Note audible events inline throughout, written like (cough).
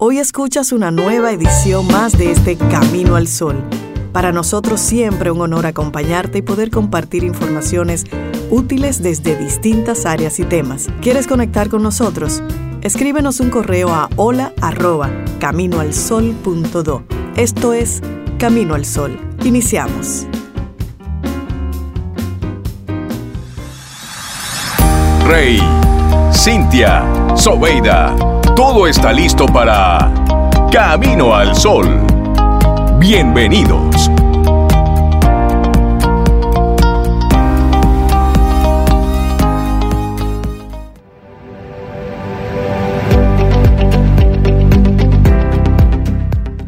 Hoy escuchas una nueva edición más de este Camino al Sol. Para nosotros siempre un honor acompañarte y poder compartir informaciones útiles desde distintas áreas y temas. ¿Quieres conectar con nosotros? Escríbenos un correo a hola. Esto es Camino al Sol. Iniciamos. Rey, Cintia, Sobeida, todo está listo para Camino al Sol. Bienvenidos.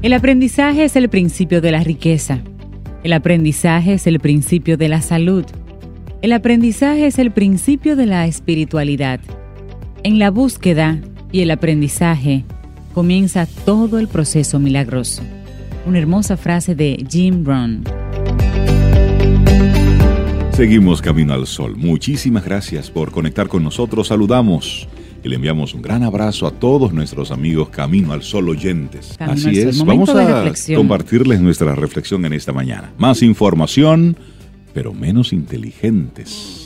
El aprendizaje es el principio de la riqueza. El aprendizaje es el principio de la salud. El aprendizaje es el principio de la espiritualidad. En la búsqueda y el aprendizaje comienza todo el proceso milagroso. Una hermosa frase de Jim Brown. Seguimos Camino al Sol. Muchísimas gracias por conectar con nosotros. Saludamos y le enviamos un gran abrazo a todos nuestros amigos Camino al Sol oyentes. Camino Así Sol. es, Momento vamos a compartirles nuestra reflexión en esta mañana. Más información, pero menos inteligentes.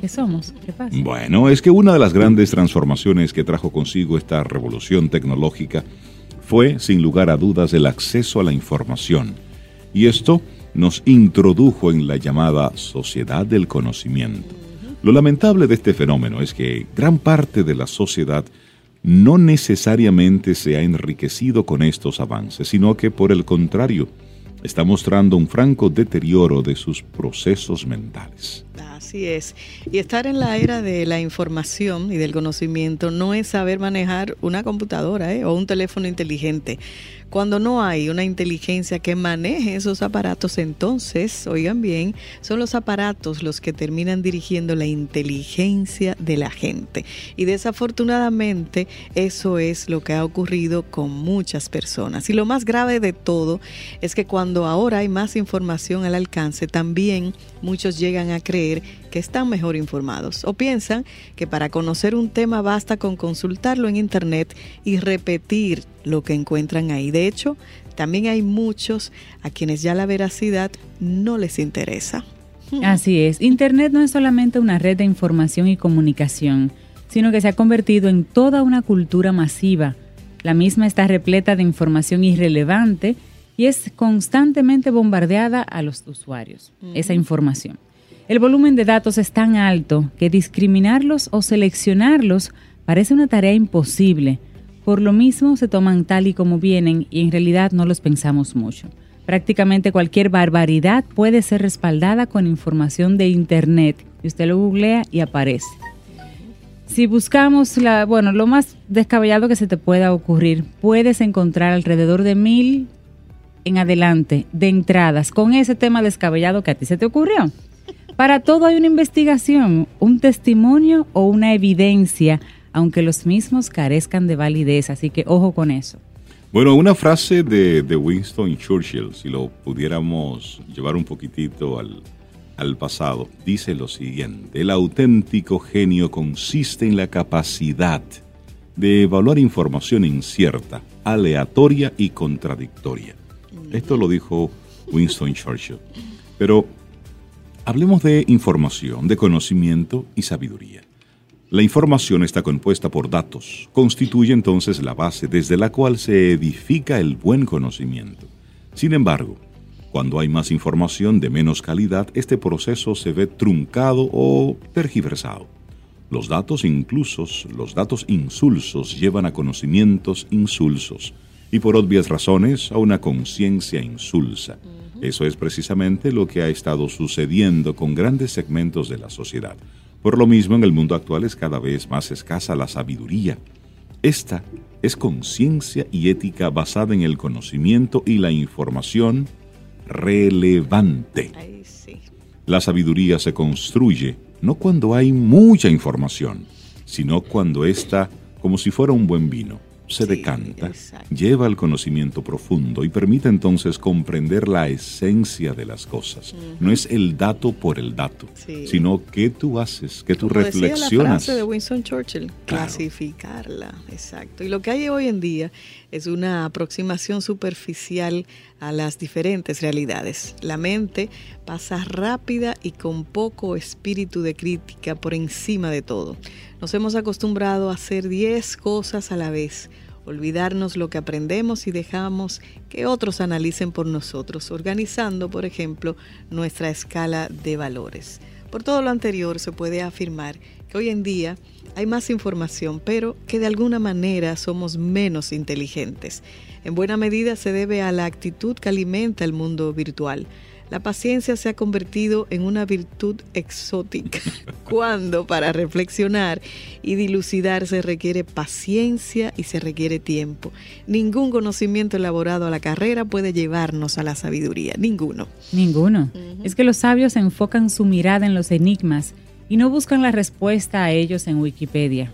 ¿Qué somos? Bueno, es que una de las grandes transformaciones que trajo consigo esta revolución tecnológica fue, sin lugar a dudas, el acceso a la información. Y esto nos introdujo en la llamada sociedad del conocimiento. Lo lamentable de este fenómeno es que gran parte de la sociedad no necesariamente se ha enriquecido con estos avances, sino que por el contrario, está mostrando un franco deterioro de sus procesos mentales. Así es. Y estar en la era de la información y del conocimiento no es saber manejar una computadora ¿eh? o un teléfono inteligente. Cuando no hay una inteligencia que maneje esos aparatos, entonces, oigan bien, son los aparatos los que terminan dirigiendo la inteligencia de la gente. Y desafortunadamente eso es lo que ha ocurrido con muchas personas. Y lo más grave de todo es que cuando ahora hay más información al alcance, también muchos llegan a creer que están mejor informados o piensan que para conocer un tema basta con consultarlo en internet y repetir lo que encuentran ahí. De hecho, también hay muchos a quienes ya la veracidad no les interesa. Así es, Internet no es solamente una red de información y comunicación, sino que se ha convertido en toda una cultura masiva. La misma está repleta de información irrelevante y es constantemente bombardeada a los usuarios, esa información. El volumen de datos es tan alto que discriminarlos o seleccionarlos parece una tarea imposible. Por lo mismo se toman tal y como vienen y en realidad no los pensamos mucho. Prácticamente cualquier barbaridad puede ser respaldada con información de Internet. Y usted lo googlea y aparece. Si buscamos la, bueno, lo más descabellado que se te pueda ocurrir, puedes encontrar alrededor de mil en adelante de entradas con ese tema descabellado que a ti se te ocurrió. Para todo hay una investigación, un testimonio o una evidencia, aunque los mismos carezcan de validez, así que ojo con eso. Bueno, una frase de, de Winston Churchill, si lo pudiéramos llevar un poquitito al, al pasado, dice lo siguiente, el auténtico genio consiste en la capacidad de evaluar información incierta, aleatoria y contradictoria. Esto lo dijo Winston Churchill. Pero hablemos de información, de conocimiento y sabiduría. La información está compuesta por datos, constituye entonces la base desde la cual se edifica el buen conocimiento. Sin embargo, cuando hay más información de menos calidad, este proceso se ve truncado o tergiversado. Los datos inclusos, los datos insulsos llevan a conocimientos insulsos y por obvias razones a una conciencia insulsa. Eso es precisamente lo que ha estado sucediendo con grandes segmentos de la sociedad. Por lo mismo, en el mundo actual es cada vez más escasa la sabiduría. Esta es conciencia y ética basada en el conocimiento y la información relevante. Sí. La sabiduría se construye no cuando hay mucha información, sino cuando ésta, como si fuera un buen vino, se Sí, decanta, exacto. lleva al conocimiento profundo y permite entonces comprender la esencia de las cosas. No es el dato por el dato, Sí. sino qué tú haces, qué tú Como decía reflexionas. la frase de Winston Churchill, Claro. clasificarla, exacto. Y lo que hay hoy en día es una aproximación superficial a las diferentes realidades. La mente pasa rápida y con poco espíritu de crítica por encima de todo. Nos hemos acostumbrado a hacer 10 cosas a la vez, olvidarnos lo que aprendemos y dejamos que otros analicen por nosotros, organizando, por ejemplo, nuestra escala de valores. Por todo lo anterior se puede afirmar que hoy en día hay más información, pero que de alguna manera somos menos inteligentes. En buena medida se debe a la actitud que alimenta el mundo virtual. La paciencia se ha convertido en una virtud exótica, (laughs) cuando para reflexionar y dilucidar se requiere paciencia y se requiere tiempo. Ningún conocimiento elaborado a la carrera puede llevarnos a la sabiduría, ninguno. Ninguno. Es que los sabios enfocan su mirada en los enigmas y no buscan la respuesta a ellos en Wikipedia,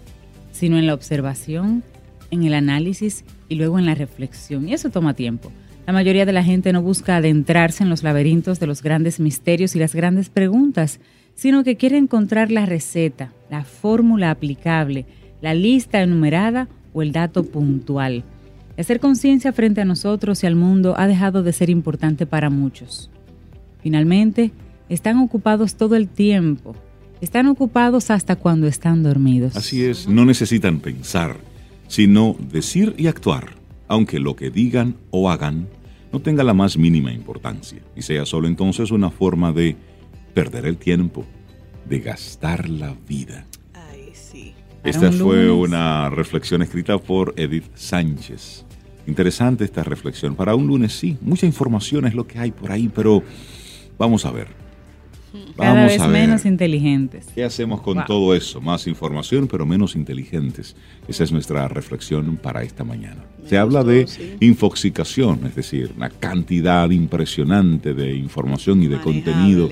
sino en la observación, en el análisis y luego en la reflexión. Y eso toma tiempo. La mayoría de la gente no busca adentrarse en los laberintos de los grandes misterios y las grandes preguntas, sino que quiere encontrar la receta, la fórmula aplicable, la lista enumerada o el dato puntual. Hacer conciencia frente a nosotros y al mundo ha dejado de ser importante para muchos. Finalmente, están ocupados todo el tiempo están ocupados hasta cuando están dormidos. Así es, no necesitan pensar, sino decir y actuar, aunque lo que digan o hagan no tenga la más mínima importancia y sea solo entonces una forma de perder el tiempo, de gastar la vida. Ay, sí. Esta fue una reflexión escrita por Edith Sánchez. Interesante esta reflexión. Para un lunes sí, mucha información es lo que hay por ahí, pero vamos a ver. Cada vez menos inteligentes. ¿Qué hacemos con todo eso? Más información, pero menos inteligentes. Esa es nuestra reflexión para esta mañana. Se habla de infoxicación, es decir, una cantidad impresionante de información y de contenido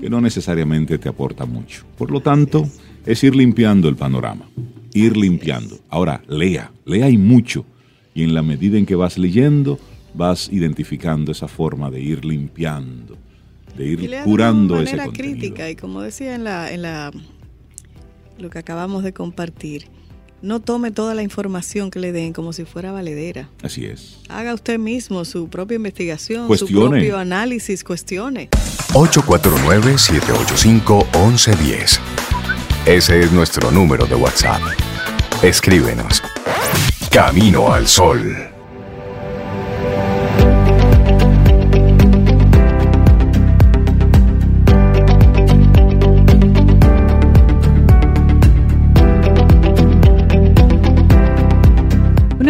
que no necesariamente te aporta mucho. Por lo tanto, es. ir limpiando el panorama, ir limpiando. Ahora, lea, lea y mucho. Y en la medida en que vas leyendo, vas identificando esa forma de ir limpiando de ir curando ese contenido. crítica y como decía en la, en la lo que acabamos de compartir, no tome toda la información que le den como si fuera valedera. Así es. Haga usted mismo su propia investigación, su propio análisis, cuestione. 849-785-1110. Ese es nuestro número de WhatsApp. Escríbenos. Camino al Sol.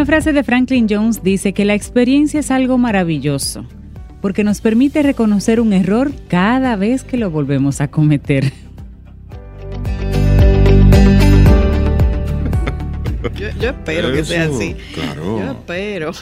Frase de Franklin Jones dice que la experiencia es algo maravilloso, porque nos permite reconocer un error cada vez que lo volvemos a cometer. (laughs) Yo, espero que sea así. Claro. Yo espero.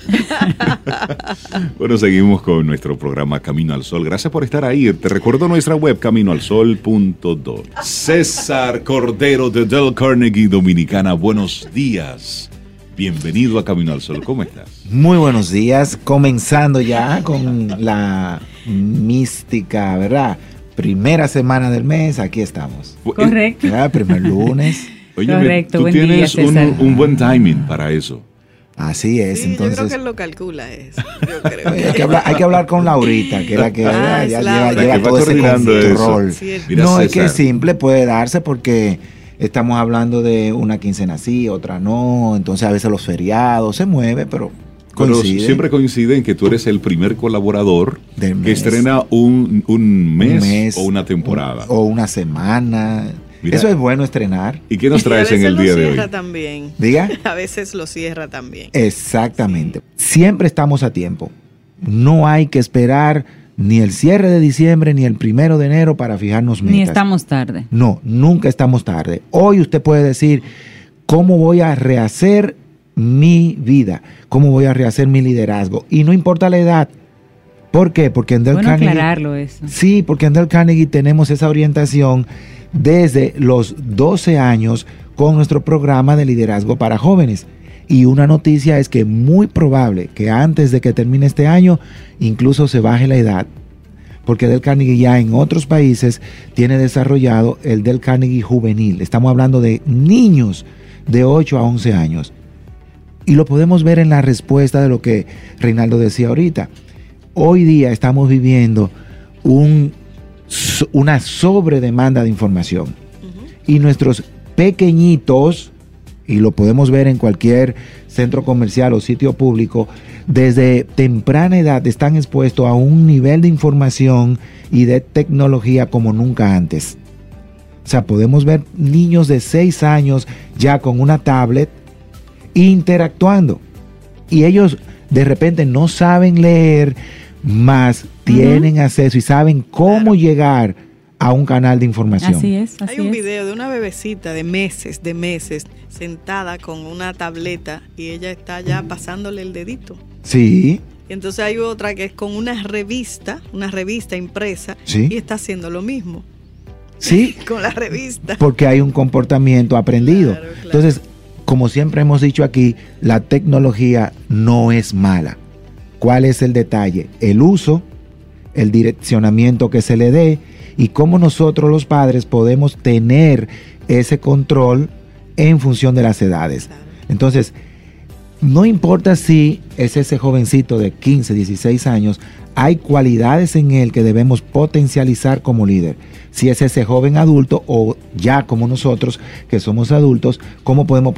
(laughs) bueno, seguimos con nuestro programa Camino al Sol. Gracias por estar ahí. Te recuerdo nuestra web caminoalsol.do. César Cordero de Del Carnegie Dominicana. Buenos días. Bienvenido a Camino al Sol, ¿cómo estás? Muy buenos días, comenzando ya con la mística, ¿verdad? Primera semana del mes, aquí estamos. Correcto. Primer lunes. Oye, Correcto, tú tienes un, buen timing para eso. Así es, entonces. Yo creo que él lo calcula eso. Yo (laughs) creo hay, que hablar, con Laurita, que era que ah, ya, lleva, todo ese control. no, es que es simple, puede darse porque estamos hablando de una quincena sí, otra no, entonces a veces los feriados se mueve, pero coincide. siempre coincide en que tú eres el primer colaborador que estrena un, mes, o una temporada. O una semana. Eso es bueno estrenar. ¿Y qué nos (laughs) traes en el día de hoy? también. Diga. (laughs) A veces lo cierra también. Exactamente. Siempre estamos a tiempo. No hay que esperar ni el cierre de diciembre ni el primero de enero para fijarnos metas. Ni estamos tarde. No, nunca estamos tarde. Hoy usted puede decir, ¿cómo voy a rehacer mi vida? ¿Cómo voy a rehacer mi liderazgo? Y no importa la edad. ¿Por qué? Porque en Del bueno aclararlo eso. Sí, porque en Del Carnegie tenemos esa orientación desde los 12 años con nuestro programa de liderazgo para jóvenes. Y una noticia es que muy probable que antes de que termine este año incluso se baje la edad, porque Del Carnegie ya en otros países tiene desarrollado el Del Carnegie juvenil. Estamos hablando de niños de 8 a 11 años. Y lo podemos ver en la respuesta de lo que Reinaldo decía ahorita. Hoy día estamos viviendo un, una sobredemanda de información. Y nuestros pequeñitos, y lo podemos ver en cualquier centro comercial o sitio público, desde temprana edad están expuestos a un nivel de información y de tecnología como nunca antes. O sea, podemos ver niños de 6 años ya con una tablet interactuando. Y ellos de repente no saben leer, más tienen acceso y saben cómo llegar a un canal de información. Así es. Hay un video de una bebecita de meses, de meses, sentada con una tableta y ella está ya pasándole el dedito. Sí. Y entonces hay otra que es con una revista, una revista impresa, y está haciendo lo mismo. Sí. (laughs) con la revista. Porque hay un comportamiento aprendido. Entonces, como siempre hemos dicho aquí, la tecnología no es mala. ¿Cuál es el detalle? El uso, el direccionamiento que se le dé y cómo nosotros los padres podemos tener ese control en función de las edades. Entonces, no importa si es ese jovencito de 15, 16 años, hay cualidades en él que debemos potencializar como líder. Si es ese joven adulto o ya como nosotros que somos adultos, ¿cómo podemos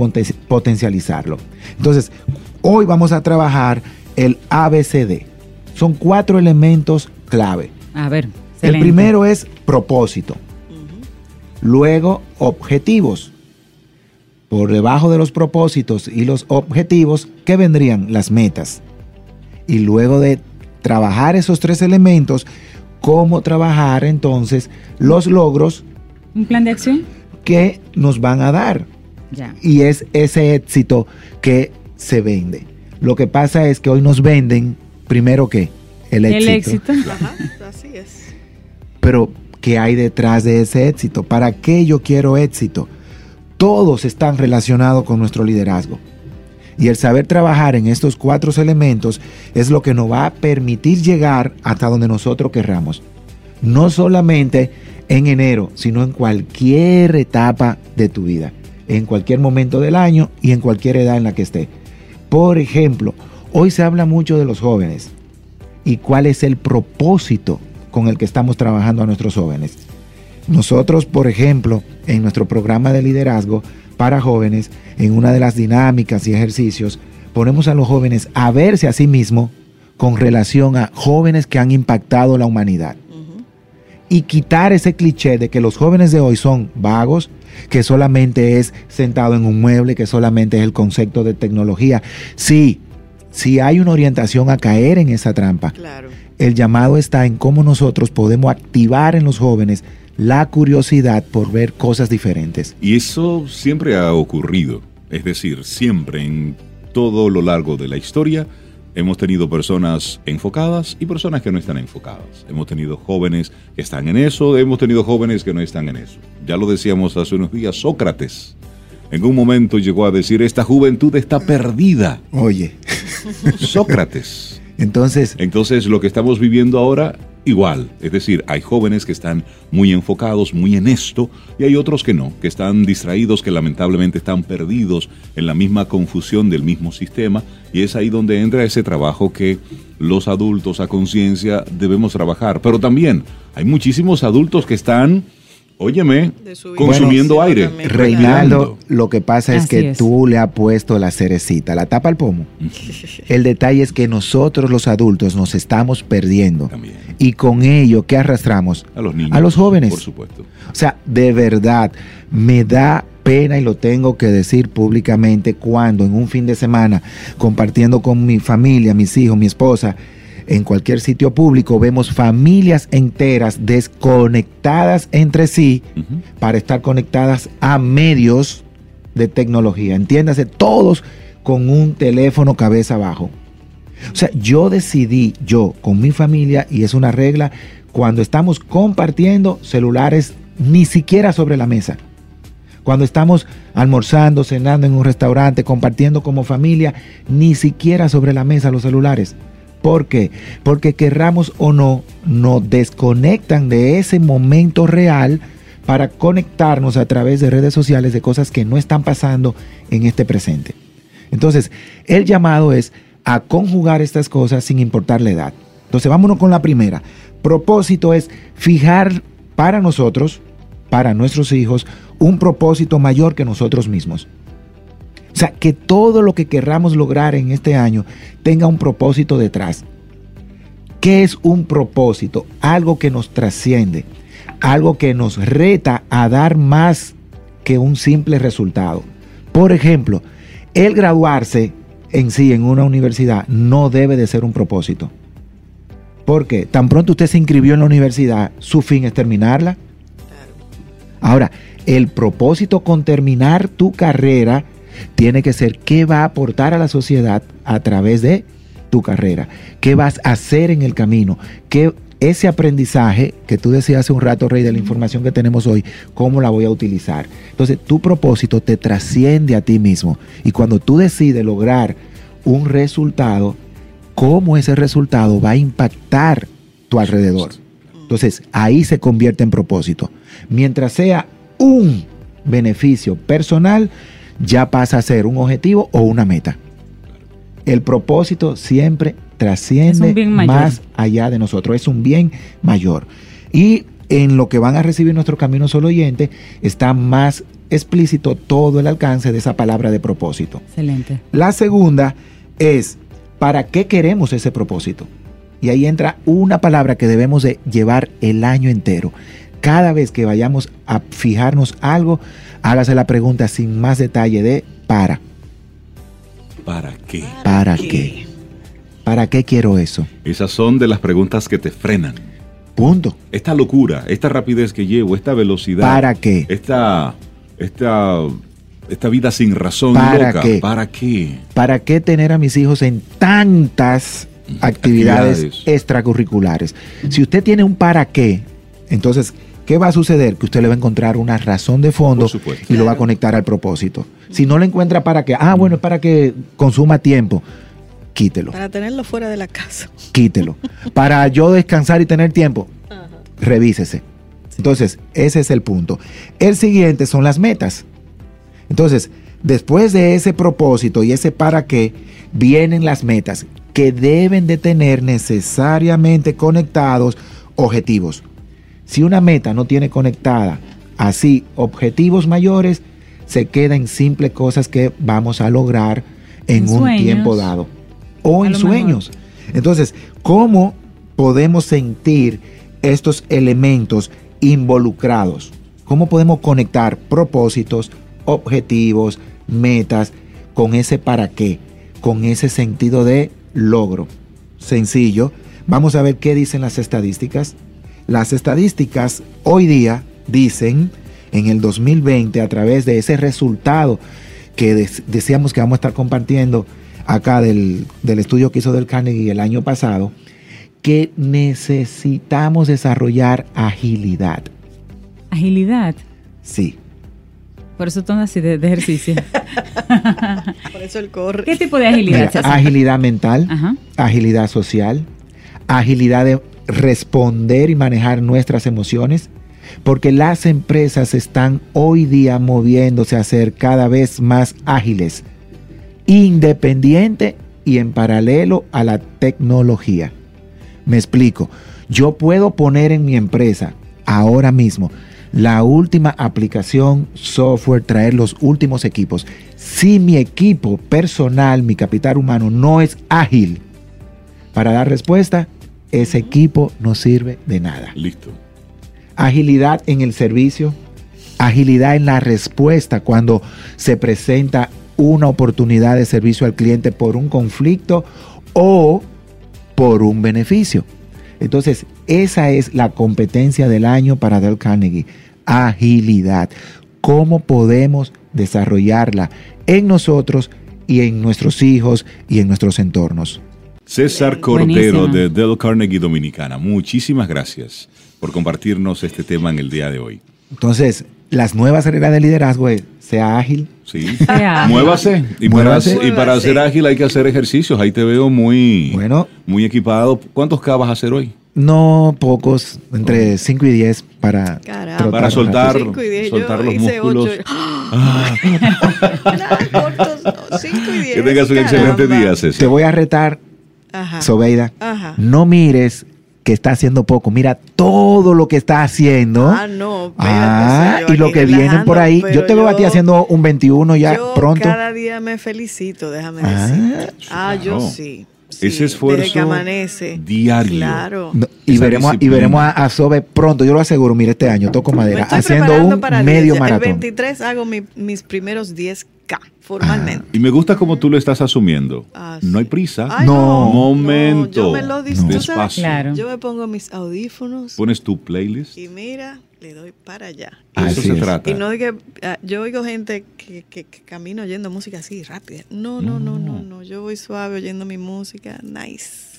potencializarlo? Entonces, hoy vamos a trabajar el ABCD. Son cuatro elementos clave. A ver. El primero es propósito. Luego, objetivos. Por debajo de los propósitos y los objetivos, ¿qué vendrían? Las metas. Y luego de trabajar esos tres elementos, cómo trabajar entonces los logros. ¿Un plan de acción? Que nos van a dar. Y es ese éxito que se vende. Lo que pasa es que hoy nos venden, primero que el éxito. El éxito. Ajá, así es. Pero, ¿qué hay detrás de ese éxito? ¿Para qué yo quiero éxito? Todos están relacionados con nuestro liderazgo. Y el saber trabajar en estos cuatro elementos es lo que nos va a permitir llegar hasta donde nosotros querramos. No solamente en enero, sino en cualquier etapa de tu vida, en cualquier momento del año y en cualquier edad en la que esté. Por ejemplo, hoy se habla mucho de los jóvenes y cuál es el propósito con el que estamos trabajando a nuestros jóvenes. Nosotros, por ejemplo, en nuestro programa de liderazgo para jóvenes, en una de las dinámicas y ejercicios, ponemos a los jóvenes a verse a sí mismos con relación a jóvenes que han impactado la humanidad. Y quitar ese cliché de que los jóvenes de hoy son vagos, que solamente es sentado en un mueble, que solamente es el concepto de tecnología. Sí, sí hay una orientación a caer en esa trampa. El llamado está en cómo nosotros podemos activar en los jóvenes la curiosidad por ver cosas diferentes. Y eso siempre ha ocurrido. Es decir, siempre en todo lo largo de la historia hemos tenido personas enfocadas y personas que no están enfocadas. Hemos tenido jóvenes que están en eso, hemos tenido jóvenes que no están en eso. Ya lo decíamos hace unos días, Sócrates. En un momento llegó a decir, esta juventud está perdida. Oye. (laughs) Sócrates. Entonces. Entonces, lo que estamos viviendo ahora igual. Es decir, hay jóvenes que están muy enfocados, muy en esto, y hay otros que no, que están distraídos, que lamentablemente están perdidos en la misma confusión del mismo sistema, y es ahí donde entra ese trabajo que los adultos a conciencia debemos trabajar. Pero también hay muchísimos adultos que están Óyeme, consumiendo aire. Reinaldo, lo que pasa es que tú le has puesto la cerecita, la tapa al pomo. (laughs) El detalle es que nosotros los adultos nos estamos perdiendo. Y con ello, ¿qué arrastramos? A los niños. A los jóvenes. Por supuesto. O sea, de verdad, me da pena y lo tengo que decir públicamente cuando en un fin de semana, compartiendo con mi familia, mis hijos, mi esposa, en cualquier sitio público vemos familias enteras desconectadas entre sí para estar conectadas a medios de tecnología. Entiéndase, todos con un teléfono cabeza abajo. O sea, yo decidí, yo con mi familia, y es una regla, cuando estamos compartiendo celulares, ni siquiera sobre la mesa. Cuando estamos almorzando, cenando en un restaurante, compartiendo como familia, ni siquiera sobre la mesa los celulares. ¿Por qué? Porque querramos o no, nos desconectan de ese momento real para conectarnos a través de redes sociales de cosas que no están pasando en este presente. Entonces, el llamado es a conjugar estas cosas sin importar la edad. Entonces, vámonos con la primera. Propósito es fijar para nosotros, para nuestros hijos, un propósito mayor que nosotros mismos. O sea, que todo lo que querramos lograr en este año tenga un propósito detrás. ¿Qué es un propósito? Algo que nos trasciende, algo que nos reta a dar más que un simple resultado. Por ejemplo, el graduarse en sí en una universidad no debe de ser un propósito. Porque tan pronto usted se inscribió en la universidad, su fin es terminarla. Ahora, el propósito con terminar tu carrera tiene que ser qué va a aportar a la sociedad a través de tu carrera, qué vas a hacer en el camino, qué ese aprendizaje que tú decías hace un rato, Rey, de la información que tenemos hoy, ¿cómo la voy a utilizar? Entonces, tu propósito te trasciende a ti mismo. Y cuando tú decides lograr un resultado, ¿cómo ese resultado va a impactar tu alrededor? Entonces, ahí se convierte en propósito. Mientras sea un beneficio personal, ya pasa a ser un objetivo o una meta. El propósito siempre trasciende más allá de nosotros, es un bien mayor. Y en lo que van a recibir nuestro camino solo oyente está más explícito todo el alcance de esa palabra de propósito. Excelente. La segunda es, ¿para qué queremos ese propósito? Y ahí entra una palabra que debemos de llevar el año entero. Cada vez que vayamos a fijarnos algo, hágase la pregunta sin más detalle de para. ¿Para qué? ¿Para qué? ¿Para qué quiero eso? Esas son de las preguntas que te frenan. Punto. Esta locura, esta rapidez que llevo, esta velocidad. ¿Para qué? Esta, esta, esta vida sin razón. ¿Para loca. qué? ¿Para qué? ¿Para qué tener a mis hijos en tantas actividades, Actividades. extracurriculares? Si usted tiene un para qué, entonces, ¿qué va a suceder? Que usted le va a encontrar una razón de fondo y lo va a conectar al propósito. Si no le encuentra para qué, ah, bueno, es para que consuma tiempo, quítelo, Para tenerlo fuera de la casa. quítelo. Para yo descansar y tener tiempo, revísese. Entonces, ese es el punto. El siguiente son las metas. Entonces, después de ese propósito y ese para qué, vienen las metas que deben de tener necesariamente conectados objetivos. Si una meta no tiene conectada así objetivos mayores, se queda en simples cosas que vamos a lograr en, En un sueños. tiempo dado. O en mejor. sueños. Entonces, ¿cómo podemos sentir estos elementos involucrados? ¿Cómo podemos conectar propósitos, objetivos, metas con ese para qué? Con ese sentido de logro. Sencillo. Vamos a ver qué dicen las estadísticas. Las estadísticas hoy día dicen en el 2020 a través de ese resultado que decíamos que vamos a estar compartiendo acá del, del estudio que hizo del Carnegie el año pasado, que necesitamos desarrollar agilidad. Agilidad. Sí. Por eso son así de, de ejercicio. (laughs) Por eso él corre. ¿Qué tipo de agilidad Mira, se hace? agilidad mental, Ajá. agilidad social, agilidad de responder y manejar nuestras emociones, porque las empresas están hoy día moviéndose a ser cada vez más ágiles, independiente y en paralelo a la tecnología. Me explico, yo puedo poner en mi empresa ahora mismo la última aplicación, software, traer los últimos equipos. Si mi equipo personal, mi capital humano no es ágil para dar respuesta, ese equipo no sirve de nada. Listo. Agilidad en el servicio, agilidad en la respuesta cuando se presenta una oportunidad de servicio al cliente por un conflicto o por un beneficio. Entonces, esa es la competencia del año para Dale Carnegie. Agilidad. ¿Cómo podemos desarrollarla en nosotros y en nuestros hijos y en nuestros entornos? César Cordero Buenísima. de Del Carnegie Dominicana, muchísimas gracias por compartirnos este tema en el día de hoy. Entonces, las nuevas reglas de liderazgo es, sea ágil, Sí. (laughs) Sea Muévase. Y, Muévase. Para, y para ser ágil hay que hacer ejercicios. Ahí te veo muy, Bueno. muy equipado. ¿Cuántos K vas a hacer hoy? no pocos, entre 5 y 10 para, trotar Para soltar, Cinco y diez, soltar los músculos. ocho. (laughs) Ah, Nada, cortos, no, 5 y 10. Que tengas un excelente día, Te César. voy a retar, Ajá. Sobeida. Ajá. No mires que está haciendo poco. Mira todo lo que está haciendo. Ah, no. Ah, yo y lo que vienen por ahí. Yo te veo a ti haciendo un 21 ya yo pronto. cada día me felicito, déjame Ah, decir. Ah, yo sí. Sí, Ese esfuerzo Desde que amanece. diario. Claro. No, y veremos, a- y veremos a, a Sobe pronto, yo lo aseguro, mira este año, toco madera, estoy haciendo preparando un para medio 10. El maratón. 23 hago mi- mis primeros 10K formalmente. Y me gusta como tú lo estás asumiendo. Ah, No hay prisa. Ay, No. Momento. yo me lo disfruto. Despacio. Claro. Yo me pongo mis audífonos Pones tu playlist. y mira, le doy para allá. Eso se es. trata. Y no de que ah, yo oigo gente que, que, que camina oyendo música así rápida. No, no, no, no, no. Yo voy suave oyendo mi música. Nice.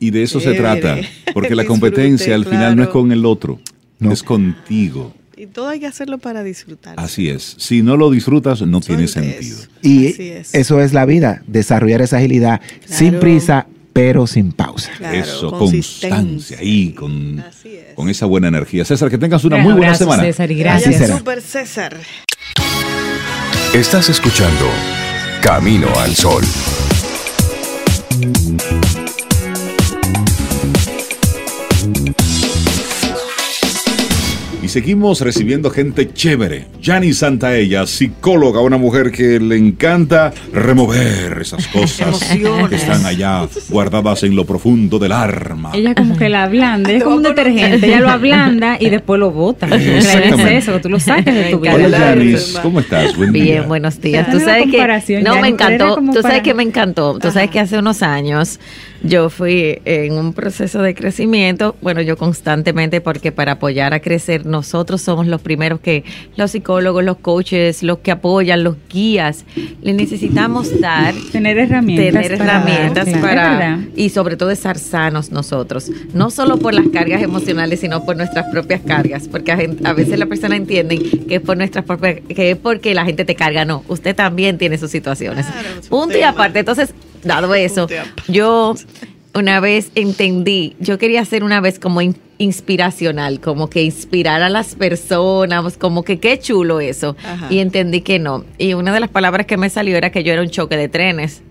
Y de eso se trata. (laughs) Porque (laughs) la competencia al final no es con el otro, No. es contigo. Y todo hay que hacerlo para disfrutar. Así es. Si no lo disfrutas, no tiene sentido. eso. Y Así es. eso es la vida, desarrollar esa agilidad sin prisa, pero sin pausa. Claro, Eso, constancia ahí, con, Así es. con esa buena energía. César, que tengas una Un muy buena abrazo, semana. César, y gracias. Super César. Estás escuchando Camino al Sol. Seguimos recibiendo gente chévere. Yani Santaella, psicóloga, una mujer que le encanta remover esas cosas (laughs) Emociones. que están allá guardadas en lo profundo del arma. Ella como que la ablanda, es como un detergente, ella lo ablanda y después lo bota. Exactamente. es eso, tú lo saques de tu vida. Hola, Yanis. ¿Cómo estás? Buen día. Bien, buenos días. Tú sabes que no me encantó. Tú sabes que me encantó. Tú sabes que hace unos años yo fui en un proceso de crecimiento. Bueno, yo constantemente porque para apoyar a crecer nosotros somos los primeros que los psicólogos, los coaches, los que apoyan, los guías, le necesitamos dar Tener herramientas. tener para- herramientas claro, para y sobre todo estar sanos nosotros, no solo por las cargas emocionales, sino por nuestras propias cargas, porque a, gen- a veces la persona entiende que es por nuestras propias, que es porque la gente te carga, no, usted también tiene sus situaciones. Claro, su Punto y aparte, entonces, dado (laughs) eso, yo una vez entendí, yo quería hacer una vez como in- inspiracional, como que inspirar a las personas, como que qué chulo eso. Ajá. Y entendí que no. Y una de las palabras que me salió era que yo era un choque de trenes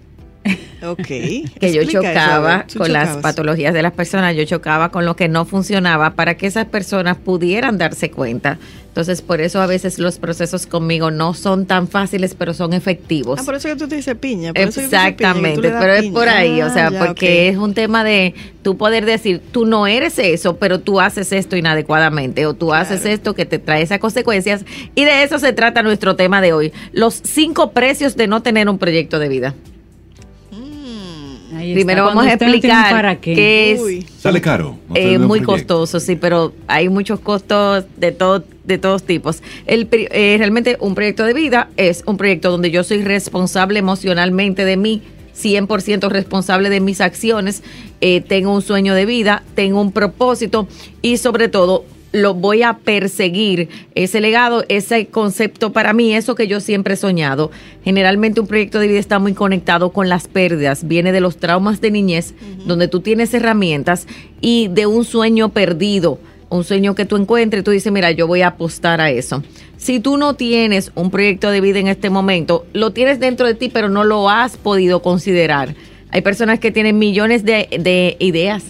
Ok. (laughs) que yo Explica chocaba con las patologías de las personas, yo chocaba con lo que no funcionaba para que esas personas pudieran darse cuenta. Entonces, por eso a veces los procesos conmigo no son tan fáciles, pero son efectivos. Ah, por eso que tú te dices piña. por eso que tú dices piña, que tú Exactamente, pero es por ahí, o sea, Ah, ya, porque es un tema de tú poder decir, tú no eres eso, pero tú haces esto inadecuadamente, o tú haces esto que te trae esas consecuencias, y de eso se trata nuestro tema de hoy, los cinco precios de no tener un proyecto de vida. Ahí Primero vamos a explicar para qué. qué es Uy. Sale caro. no eh, muy costoso, sí, pero hay muchos costos de todo de todos tipos. El, eh, realmente un proyecto de vida es un proyecto donde yo soy responsable emocionalmente de mí, 100% responsable de mis acciones, eh, tengo un sueño de vida, tengo un propósito y sobre todo lo voy a perseguir, ese legado, ese concepto para mí, eso que yo siempre he soñado. Generalmente un proyecto de vida está muy conectado con las pérdidas, viene de los traumas de niñez, donde tú tienes herramientas y de un sueño perdido, un sueño que tú encuentres, tú dices, mira, yo voy a apostar a eso. Si tú no tienes un proyecto de vida en este momento, lo tienes dentro de ti, pero no lo has podido considerar. Hay personas que tienen millones de, de ideas,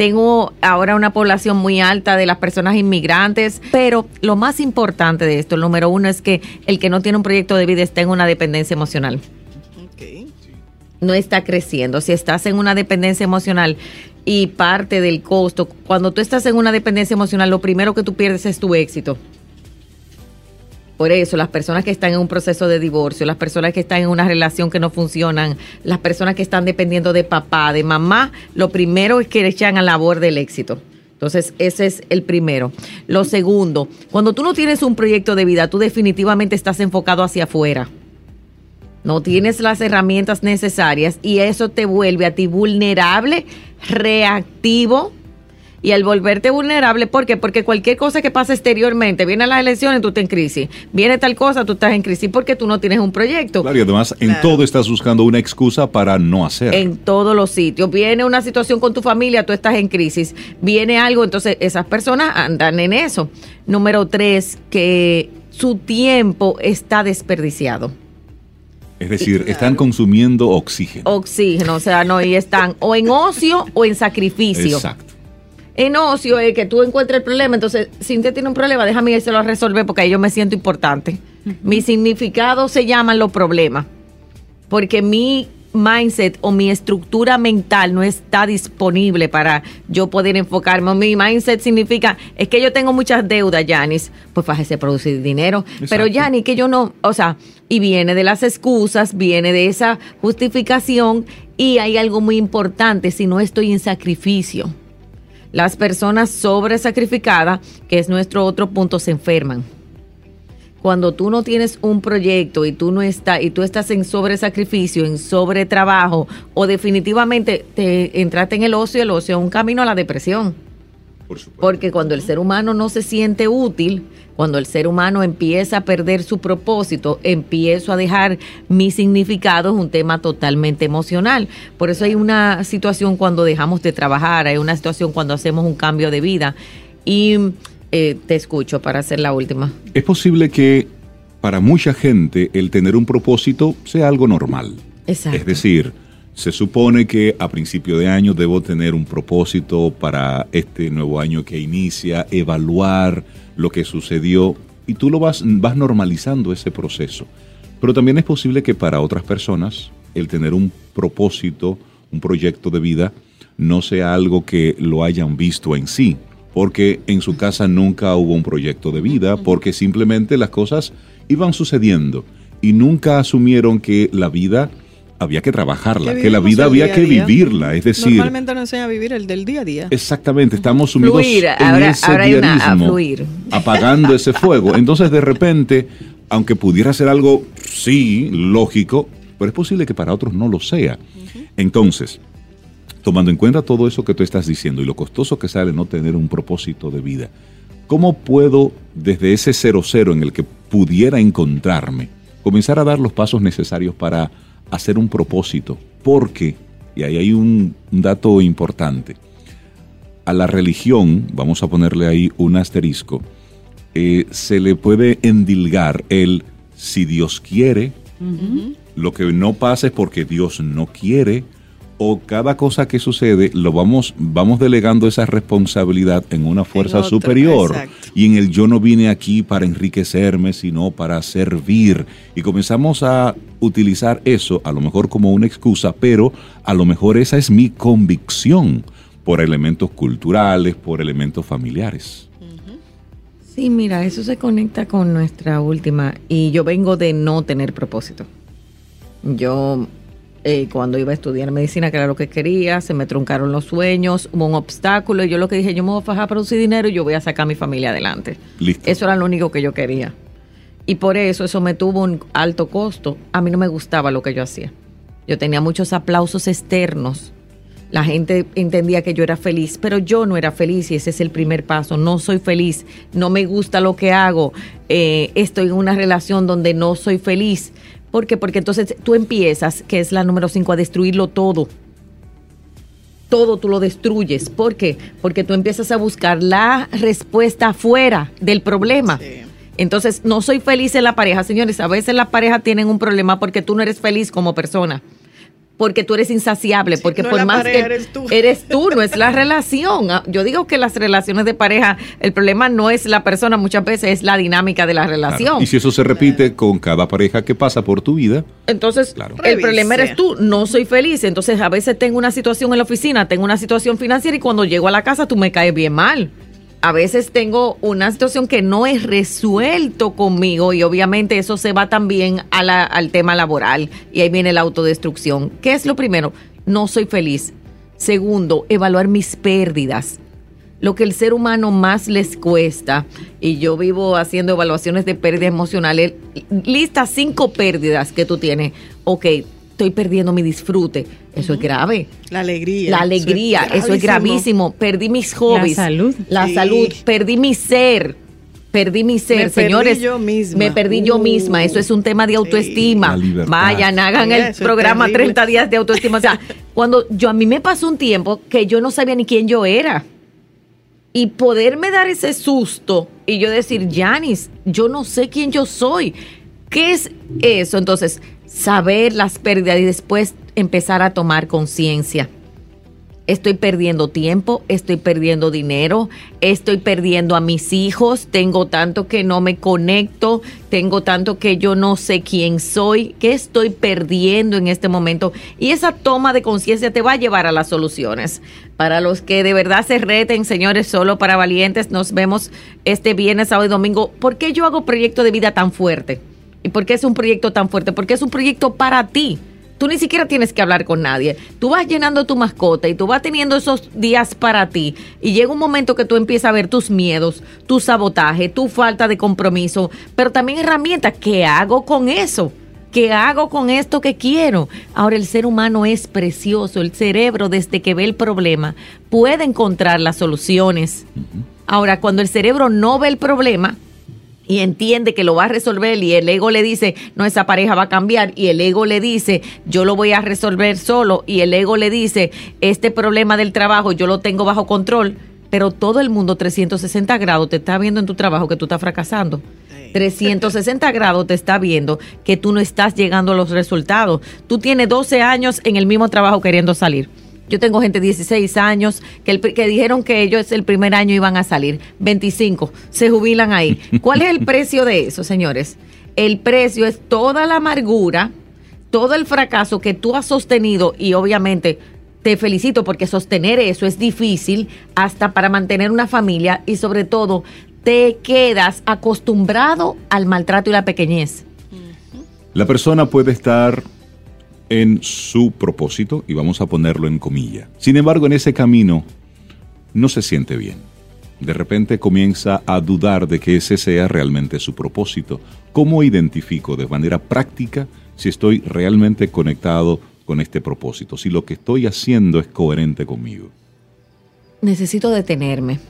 tengo ahora una población muy alta de las personas inmigrantes, pero lo más importante de esto, el número uno, es que el que no tiene un proyecto de vida está en una dependencia emocional. No está creciendo. Si estás en una dependencia emocional y parte del costo, cuando tú estás en una dependencia emocional, lo primero que tú pierdes es tu éxito. Por eso, las personas que están en un proceso de divorcio, las personas que están en una relación que no funcionan, las personas que están dependiendo de papá, de mamá, lo primero es que echan a labor del éxito. Entonces, ese es el primero. Lo segundo, cuando tú no tienes un proyecto de vida, tú definitivamente estás enfocado hacia afuera. No tienes las herramientas necesarias y eso te vuelve a ti vulnerable, reactivo. Y al volverte vulnerable, ¿por qué? Porque cualquier cosa que pasa exteriormente, vienen las elecciones, tú estás en crisis. Viene tal cosa, tú estás en crisis porque tú no tienes un proyecto. Claro, y además en Claro. todo estás buscando una excusa para no hacer. En todos los sitios. Viene una situación con tu familia, tú estás en crisis. Viene algo, entonces esas personas andan en eso. Número tres, que su tiempo está desperdiciado. Es decir, están consumiendo oxígeno. Oxígeno, o sea, no, y están o en ocio o en sacrificio. Exacto. En ocio es que tú encuentres el problema, entonces, si usted tiene un problema, déjame irse a resolver porque ahí yo me siento importante. Mi significado se llaman los problemas, porque mi mindset o mi estructura mental no está disponible para yo poder enfocarme. Mi mindset significa, es que yo tengo muchas deudas, Yanis, pues fájese producir dinero. Pero Yanis, que yo no, o sea, y viene de las excusas, viene de esa justificación y hay algo muy importante, si no estoy en sacrificio. Las personas sobre sacrificadas, que es nuestro otro punto, se enferman cuando tú no tienes un proyecto y tú no estás y tú estás en sobre sacrificio, en sobre trabajo o definitivamente te entraste en el ocio, el ocio es un camino a la depresión. Por Porque cuando el ser humano no se siente útil, cuando el ser humano empieza a perder su propósito, empiezo a dejar mi significado, es un tema totalmente emocional. Por eso hay una situación cuando dejamos de trabajar, hay una situación cuando hacemos un cambio de vida. Y eh, te escucho para hacer la última. Es posible que para mucha gente el tener un propósito sea algo normal. Exacto. Es decir, se supone que a principio de año debo tener un propósito para este nuevo año que inicia, evaluar lo que sucedió y tú lo vas, vas normalizando ese proceso. Pero también es posible que para otras personas el tener un propósito, un proyecto de vida, no sea algo que lo hayan visto en sí, porque en su casa nunca hubo un proyecto de vida, porque simplemente las cosas iban sucediendo y nunca asumieron que la vida había que trabajarla, que, la vida había que vivirla, es decir... Normalmente nos enseña a vivir el del día a día. Exactamente, estamos sumidos en ese (laughs) apagando ese fuego. Entonces, de repente, aunque pudiera ser algo, sí, lógico, pero es posible que para otros no lo sea. Entonces, tomando en cuenta todo eso que tú estás diciendo y lo costoso que sale no tener un propósito de vida, ¿cómo puedo desde ese cero cero en el que pudiera encontrarme comenzar a dar los pasos necesarios para hacer un propósito? Porque, y ahí hay un, dato importante, a la religión, vamos a ponerle ahí un asterisco, eh, se le puede endilgar el si Dios quiere, lo que no pasa es porque Dios no quiere, o cada cosa que sucede lo vamos vamos delegando esa responsabilidad en una fuerza superior. y en el yo no vine aquí para enriquecerme sino para servir. Y comenzamos a utilizar eso a lo mejor como una excusa pero a lo mejor esa es mi convicción por elementos culturales por elementos familiares. Sí, mira, eso se conecta con nuestra última. Y yo vengo de no tener propósito. Yo eh, cuando iba a estudiar medicina, que era lo que quería, se me truncaron los sueños, hubo un obstáculo y yo lo que dije, yo me voy a fajar para producir dinero y yo voy a sacar a mi familia adelante. Eso era lo único que yo quería. Y por eso eso me tuvo un alto costo. A mí no me gustaba lo que yo hacía. Yo tenía muchos aplausos externos. La gente entendía que yo era feliz, pero yo no era feliz y ese es el primer paso. No soy feliz, no me gusta lo que hago, eh, estoy en una relación donde no soy feliz ¿Por qué? Porque entonces tú empiezas, que es la número 5, a destruirlo todo. Todo tú lo destruyes. ¿Por qué? Porque tú empiezas a buscar la respuesta fuera del problema. Entonces, no soy feliz en la pareja, señores. A veces la pareja tienen un problema porque tú no eres feliz como persona porque tú eres insaciable, porque por más que eres tú. eres tú, no es la relación. Ah, yo digo que las relaciones de pareja, el problema no es la persona, muchas veces es la dinámica de la relación. Y si eso se repite con cada pareja que pasa por tu vida, entonces el problema eres tú, no soy feliz. Entonces a veces tengo una situación en la oficina, tengo una situación financiera y cuando llego a la casa tú me caes bien mal a veces tengo una situación que no es resuelto conmigo y obviamente eso se va también al tema laboral y ahí viene la autodestrucción. ¿Qué es lo primero? No soy feliz. Segundo, evaluar mis pérdidas. Lo que el ser humano más les cuesta, y yo vivo haciendo evaluaciones de pérdidas emocionales, lista cinco pérdidas que tú tienes. Ok, estoy perdiendo mi disfrute. Eso es grave. La alegría. La alegría, eso es, gravísimo. Perdí mis hobbies. La salud. La salud. Perdí mi ser. Perdí mi ser, me señores. Perdí yo misma. Me perdí yo misma. Eso es un tema de autoestima. Vayan, hagan el programa 30 días de autoestima. O sea, (laughs) cuando yo a mí me pasó un tiempo que yo no sabía ni quién yo era. Y poderme dar ese susto y yo decir, Janis, yo no sé quién yo soy. ¿Qué es eso? Entonces, saber las pérdidas y después empezar a tomar conciencia. Estoy perdiendo tiempo, estoy perdiendo dinero, estoy perdiendo a mis hijos, tengo tanto que no me conecto, tengo tanto que yo no sé quién soy, qué estoy perdiendo en este momento. Y esa toma de conciencia te va a llevar a las soluciones. Para los que de verdad se reten, señores, solo para valientes, nos vemos este viernes, sábado y domingo. ¿Por qué yo hago proyecto de vida tan fuerte? ¿Y por qué es un proyecto tan fuerte? Porque es un proyecto para ti Tú ni siquiera tienes que hablar con nadie. Tú vas llenando tu mascota y tú vas teniendo esos días para ti. Y llega un momento que tú empiezas a ver tus miedos, tu sabotaje, tu falta de compromiso, pero también herramientas. ¿Qué hago con eso? ¿Qué hago con esto que quiero? Ahora el ser humano es precioso. El cerebro, desde que ve el problema, puede encontrar las soluciones. Ahora, cuando el cerebro no ve el problema, y entiende que lo va a resolver y el ego le dice, no, esa pareja va a cambiar y el ego le dice, yo lo voy a resolver solo y el ego le dice, este problema del trabajo yo lo tengo bajo control, pero todo el mundo 360 grados te está viendo en tu trabajo que tú estás fracasando. 360 (laughs) grados te está viendo que tú no estás llegando a los resultados. Tú tienes 12 años en el mismo trabajo queriendo salir. Yo tengo gente de 16 años que, que dijeron que ellos el primer año iban a salir. 25, se jubilan ahí. ¿Cuál es el precio de eso, señores? El precio es toda la amargura, todo el fracaso que tú has sostenido y obviamente te felicito porque sostener eso es difícil hasta para mantener una familia y sobre todo te quedas acostumbrado al maltrato y la pequeñez. La persona puede estar en su propósito, y vamos a ponerlo en comilla. Sin embargo, en ese camino no se siente bien. De repente comienza a dudar de que ese sea realmente su propósito. ¿Cómo identifico de manera práctica si estoy realmente conectado con este propósito? Si lo que estoy haciendo es coherente conmigo. Necesito detenerme.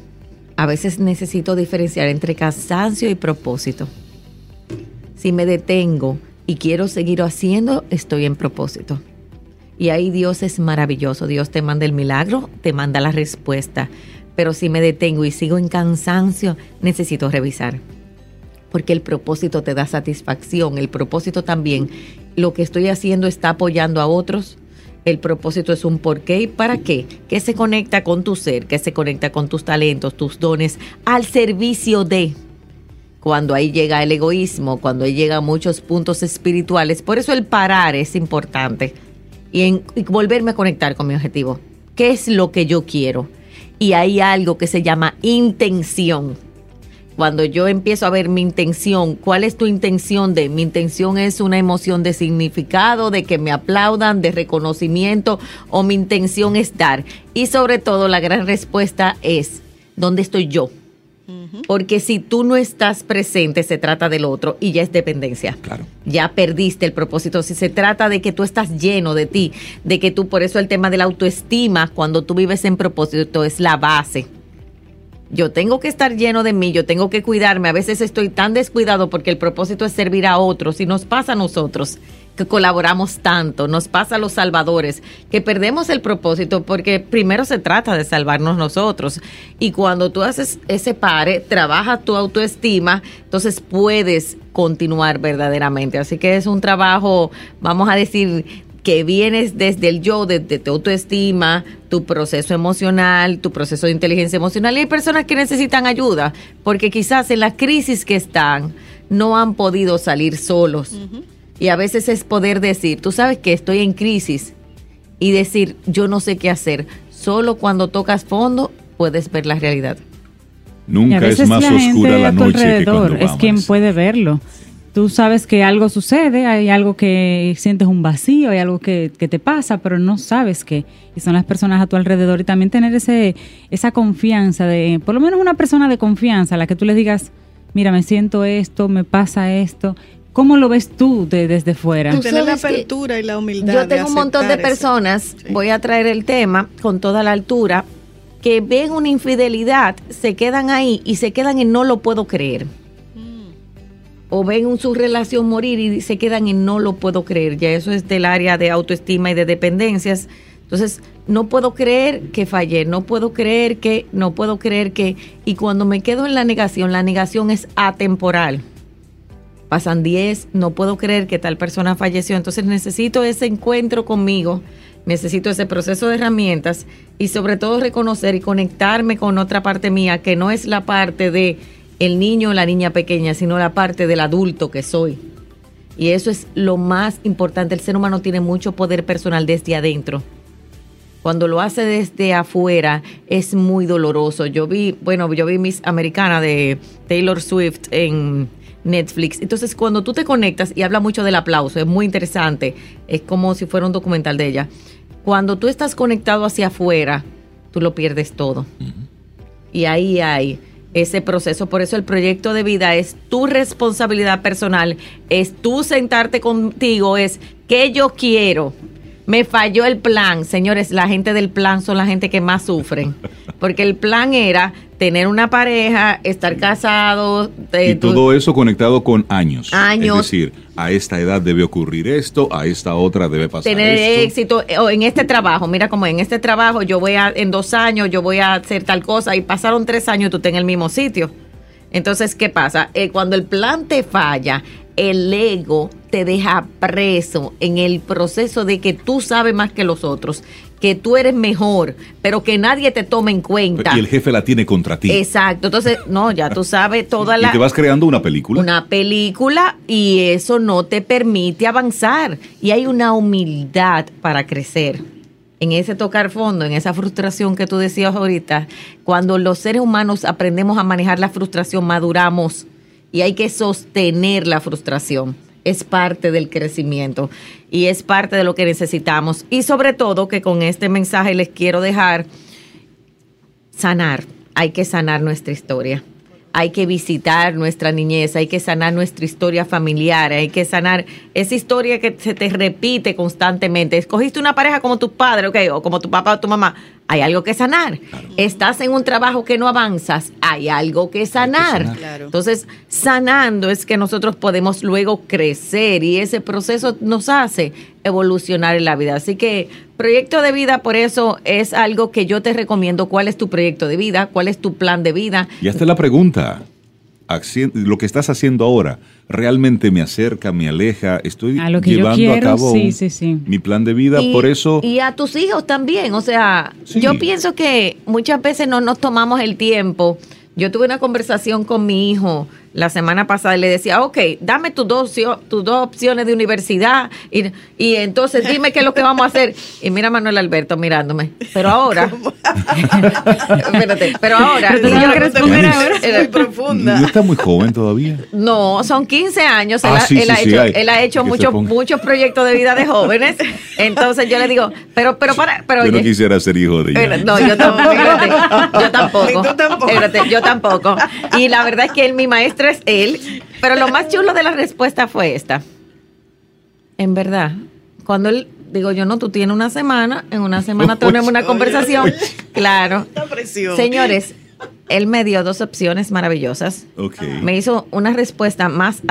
A veces necesito diferenciar entre cansancio y propósito. Si me detengo, y quiero seguir haciendo, estoy en propósito. Y ahí Dios es maravilloso. Dios te manda el milagro, te manda la respuesta. Pero si me detengo y sigo en cansancio, necesito revisar. Porque el propósito te da satisfacción. El propósito también, lo que estoy haciendo está apoyando a otros. El propósito es un por qué y para qué, que se conecta con tu ser, que se conecta con tus talentos, tus dones, al servicio de cuando ahí llega el egoísmo, cuando ahí llegan muchos puntos espirituales. Por eso el parar es importante y, en, volverme a conectar con mi objetivo. ¿Qué es lo que yo quiero? Y hay algo que se llama intención. Cuando yo empiezo a ver mi intención, ¿cuál es tu intención de? Mi intención es una emoción de significado, de que me aplaudan, de reconocimiento, o mi intención es dar. Y sobre todo la gran respuesta es, ¿dónde estoy yo? Porque si tú no estás presente, se trata del otro y ya es dependencia. Claro. Ya perdiste el propósito. Si se trata de que tú estás lleno de ti, de que tú, por eso el tema de la autoestima, cuando tú vives en propósito, es la base. Yo tengo que estar lleno de mí, yo tengo que cuidarme. A veces estoy tan descuidado porque el propósito es servir a otros y nos pasa a nosotros colaboramos tanto, nos pasa a los salvadores, que perdemos el propósito porque primero se trata de salvarnos nosotros. Y cuando tú haces ese pare, trabajas tu autoestima, entonces puedes continuar verdaderamente. Así que es un trabajo, vamos a decir, que vienes desde el yo, desde tu autoestima, tu proceso emocional, tu proceso de inteligencia emocional. Y hay personas que necesitan ayuda, porque quizás en la crisis que están no han podido salir solos. Y a veces es poder decir, tú sabes que estoy en crisis y decir, yo no sé qué hacer. Solo cuando tocas fondo puedes ver la realidad. Nunca es más oscura la noche que cuando Es quien puede verlo. Tú sabes que algo sucede, hay algo que sientes un vacío, hay algo que, que, te pasa, pero no sabes qué. Y son las personas a tu alrededor. Y también tener ese, esa confianza de, por lo menos una persona de confianza a la que tú le digas, mira, me siento esto, me pasa esto, ¿Cómo lo ves tú desde fuera? Tener la apertura y la humildad. Yo tengo un montón de personas, voy a traer el tema con toda la altura, que ven una infidelidad, se quedan ahí y se quedan en no lo puedo creer. Mm. O ven su relación morir y se quedan en no lo puedo creer. Ya eso es del área de autoestima y de dependencias. Entonces, no puedo creer que fallé, no puedo creer que, no puedo creer que. Y cuando me quedo en la negación, la negación es atemporal pasan 10, no puedo creer que tal persona falleció, entonces necesito ese encuentro conmigo, necesito ese proceso de herramientas y sobre todo reconocer y conectarme con otra parte mía que no es la parte de el niño o la niña pequeña, sino la parte del adulto que soy. Y eso es lo más importante. El ser humano tiene mucho poder personal desde adentro. Cuando lo hace desde afuera es muy doloroso. Yo vi, bueno, yo vi Miss Americana de Taylor Swift en Netflix. Entonces, cuando tú te conectas y habla mucho del aplauso, es muy interesante. Es como si fuera un documental de ella. Cuando tú estás conectado hacia afuera, tú lo pierdes todo. Y ahí hay ese proceso. Por eso el proyecto de vida es tu responsabilidad personal, es tú sentarte contigo, es que yo quiero. Me falló el plan, señores, la gente del plan son la gente que más sufren, (laughs) porque el plan era tener una pareja, estar casado. y todo eso conectado con años. Años. Es decir, a esta edad debe ocurrir esto, a esta otra debe pasar tener éxito. Eh, o en este trabajo, mira como en este trabajo yo voy a, en dos años yo voy a hacer tal cosa y pasaron tres años y tú estás en el mismo sitio. Entonces, ¿qué pasa? Eh, cuando el plan te falla, el ego te deja preso en el proceso de que tú sabes más que los otros que tú eres mejor, pero que nadie te tome en cuenta. Y el jefe la tiene contra ti. Exacto. Entonces, no, ya tú sabes toda (laughs) la... Y te vas creando una película. Una película y eso no te permite avanzar. Y hay una humildad para crecer. En ese tocar fondo, en esa frustración que tú decías ahorita, cuando los seres humanos aprendemos a manejar la frustración, maduramos y hay que sostener la frustración es parte del crecimiento y es parte de lo que necesitamos. Y sobre todo que con este mensaje les quiero dejar sanar. Hay que sanar nuestra historia. Hay que visitar nuestra niñez, hay que sanar nuestra historia familiar, hay que sanar esa historia que se te repite constantemente. Escogiste una pareja como tu padre, okay, o como tu papá o tu mamá hay algo que sanar. Estás en un trabajo que no avanzas, hay algo que sanar. Entonces, sanando es que nosotros podemos luego crecer y ese proceso nos hace evolucionar en la vida. Así que proyecto de vida, por eso es algo que yo te recomiendo. ¿Cuál es tu proyecto de vida? ¿Cuál es tu plan de vida? Y hasta la pregunta, lo que estás haciendo ahora realmente me acerca, me aleja, estoy llevando a cabo mi plan de vida, por eso... Y a tus hijos también, o sea, yo pienso que muchas veces no nos tomamos el tiempo. Yo tuve una conversación con mi hijo la semana pasada y le decía, ok, dame tus dos, tus dos opciones de universidad y, y, entonces dime qué es lo que vamos a hacer. Y mira Manuel Alberto mirándome. Pero ahora, (laughs) espérate, pero ahora, pero yo responder ahora. muy profunda. ¿No está muy joven todavía? No, son 15 años. él, ha, hecho, él ha hecho muchos muchos proyectos de vida de jóvenes. Entonces yo le digo, pero, pero para, pero yo no quisiera ser hijo de ella. No, yo tampoco. yo (laughs) tampoco. tampoco. yo tampoco. Y la verdad es que él, mi maestro, es él. Pero lo más chulo de la respuesta fue esta. En verdad, cuando él, digo yo, no, tú tienes una semana, en una semana tenemos una conversación. Claro. (laughs) Señores, él me dio dos opciones maravillosas. Me hizo una respuesta más,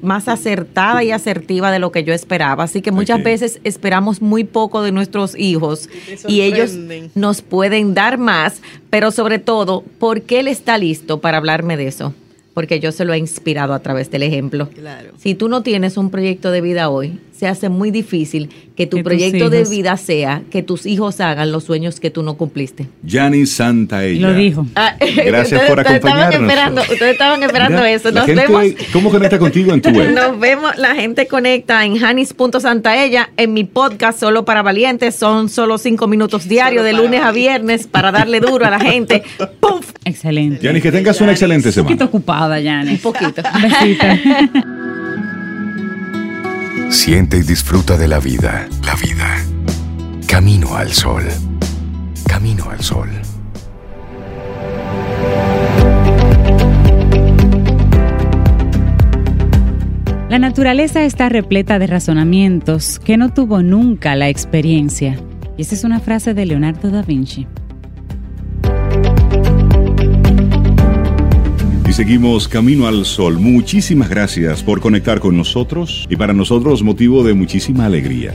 más acertada y asertiva de lo que yo esperaba. Así que muchas veces esperamos muy poco de nuestros hijos y ellos nos pueden dar más, pero sobre todo, ¿por qué él está listo para hablarme de eso? Porque yo se lo he inspirado a través del ejemplo. Claro. Si tú no tienes un proyecto de vida hoy, se hace muy difícil que tu proyecto de vida sea que tus hijos hagan los sueños que tú no cumpliste. Santa Santaella. Lo dijo. Ah, (laughs) Gracias por acompañarnos. ustedes estaban esperando eso. Nos vemos. ¿Cómo conecta contigo en tu web? (laughs) Nos vemos, la gente conecta en janis.santaella, en mi podcast Solo para Valientes. Son solo cinco minutos diarios, de lunes a viernes, para darle duro a la gente. (laughs) ¡Puf! Excelente. Yanis, que tengas una excelente semana. Un poquito ocupada, Yanis. Un poquito. Besito. Siente y disfruta de la vida. La vida. Camino al sol. Camino al sol. La naturaleza está repleta de razonamientos que no tuvo nunca la experiencia. Y esa es una frase de Leonardo da Vinci. Seguimos camino al sol. Muchísimas gracias por conectar con nosotros y para nosotros motivo de muchísima alegría.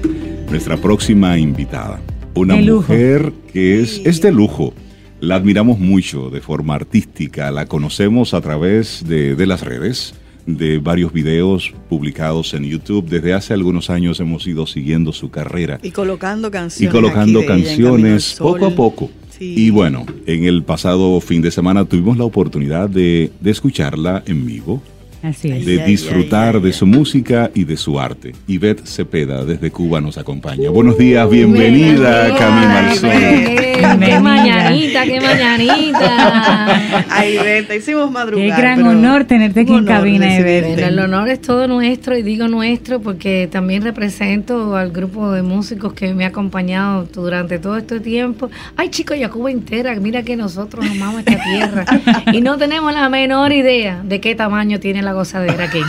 Nuestra próxima invitada, una mujer que es, es de lujo. La admiramos mucho de forma artística, la conocemos a través de, de las redes, de varios videos publicados en YouTube. Desde hace algunos años hemos ido siguiendo su carrera Y colocando y canciones. colocando Camino al canciones poco a poco. Y bueno, en el pasado fin de semana tuvimos la oportunidad de, de escucharla en vivo, Así es. de disfrutar de su música y de su arte. Ivette Cepeda desde Cuba nos acompaña. Buenos días, bienvenida a Camino al Sol. Qué, mañanita, qué mañanita. (laughs) Ay, Ivette, hicimos madrugar. Qué gran honor tenerte aquí en cabina. Ivette. Bueno, el honor es todo nuestro y digo nuestro porque también represento al grupo de músicos que me ha acompañado durante todo este tiempo. Ay, chicos, y a Cuba entera, mira que nosotros amamos esta tierra (laughs) y no tenemos la menor idea de qué tamaño tiene la gozadera aquí. (laughs)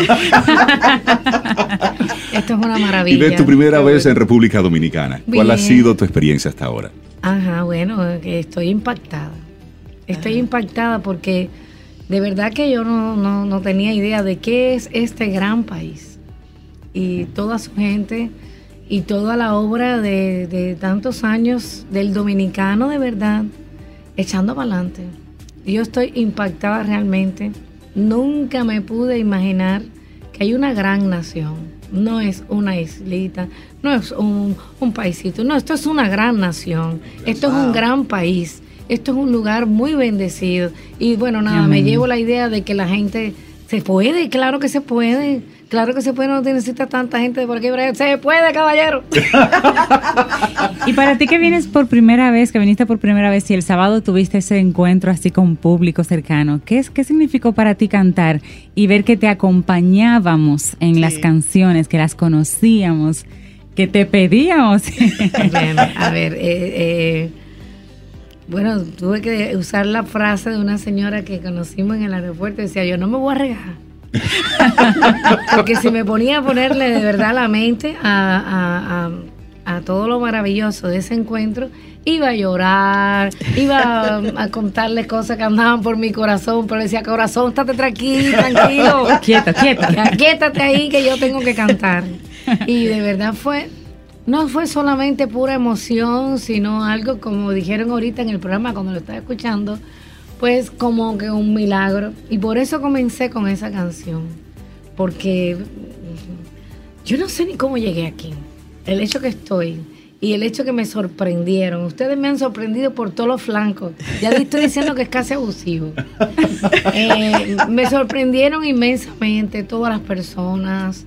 Esto es una maravilla. Ivette, tu primera vez en República Dominicana. ¿Cuál ha Bien. sido tu experiencia hasta ahora? Ajá, bueno, estoy impactada. Estoy impactada porque de verdad que yo no, no, no tenía idea de qué es este gran país. Y toda su gente y toda la obra de, de tantos años del dominicano de verdad echando para adelante. Yo estoy impactada realmente. Nunca me pude imaginar que hay una gran nación. No es una islita, no es un, un paisito, no, esto es una gran nación. Esto es un gran país. Esto es un lugar muy bendecido. Y bueno, nada, me llevo la idea de que la gente se puede, claro que se puede. Claro que se puede, no necesita tanta gente de por aquí. Se puede, caballero. (laughs) Y para ti que vienes por primera vez, que viniste por primera vez y el sábado tuviste ese encuentro así con público cercano, ¿qué, es, qué significó para ti cantar y ver que te acompañábamos en Sí. las canciones, que las conocíamos, que te pedíamos? (laughs) Bueno, a ver, eh, eh, bueno, tuve que usar la frase de una señora que conocimos en el aeropuerto. Decía, yo no me voy a regar. (laughs) Porque si me ponía a ponerle de verdad la mente a, a- a- a todo lo maravilloso de ese encuentro, iba a llorar, iba a, (laughs) a contarle cosas que andaban por mi corazón, pero decía, corazón, estate tranquilo, tranquilo. (laughs) quieta, quieta. Ya, Quiétate ahí que yo tengo que cantar. Y de verdad fue, no fue solamente pura emoción, sino algo como dijeron ahorita en el programa cuando lo estaba escuchando, pues como que un milagro. Y por eso comencé con esa canción. Porque yo no sé ni cómo llegué aquí. El hecho que estoy y el hecho que me sorprendieron. Ustedes me han sorprendido por todos los flancos. Ya estoy diciendo que es casi abusivo. (laughs) Eh, me sorprendieron inmensamente todas las personas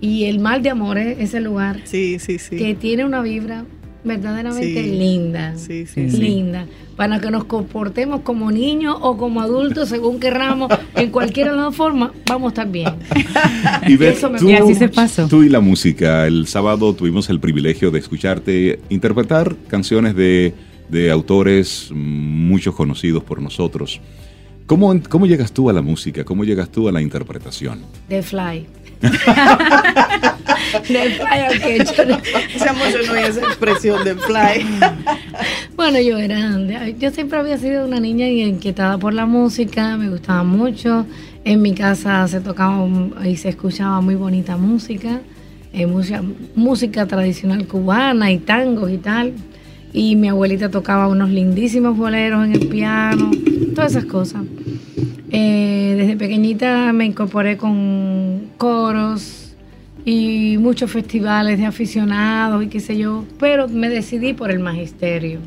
y el mal de amor es ese lugar Sí, sí, sí. que tiene una vibra verdaderamente Sí. linda. Sí, sí. Linda. Para que nos comportemos como niños o como adultos según querramos, en cualquiera de las formas, vamos a estar bien. Ivette, Eso me- tú, Y así se pasó. tú y la música. El sábado tuvimos el privilegio de escucharte interpretar canciones de, de autores muchos conocidos por nosotros. ¿Cómo, ¿Cómo llegas tú a la música? ¿Cómo llegas tú a la interpretación? De fly. De fly, aunque yo no- esa expresión de fly. Bueno, yo era, yo siempre había sido una niña inquietada por la música, me gustaba mucho. En mi casa se tocaba y se escuchaba muy bonita música, eh, música, música tradicional cubana y tangos y tal. Y mi abuelita tocaba unos lindísimos boleros en el piano, todas esas cosas. Eh, desde pequeñita me incorporé con coros y muchos festivales de aficionados y qué sé yo, pero me decidí por el magisterio.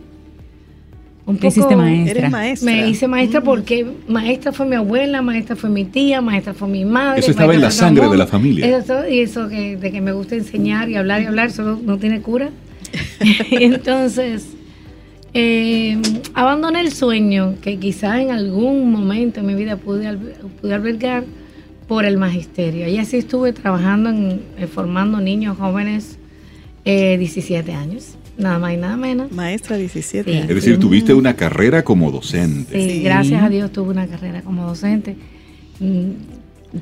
Un Te hiciste maestra. Eres maestra. me hice maestra porque maestra fue mi abuela, maestra fue mi tía, maestra fue mi madre. Eso estaba en la sangre de la familia. Eso, y eso que, de que me gusta enseñar y hablar y hablar, solo no tiene cura. y (laughs) entonces, eh, abandoné el sueño que quizás en algún momento en mi vida pude, pude albergar por el magisterio. Y así estuve trabajando en, eh, formando niños jóvenes eh, 17 años, nada más y nada menos. Maestra 17 Sí. años. Es decir, tuviste una carrera como docente. Sí, Sí. gracias a Dios tuve una carrera como docente. Mm,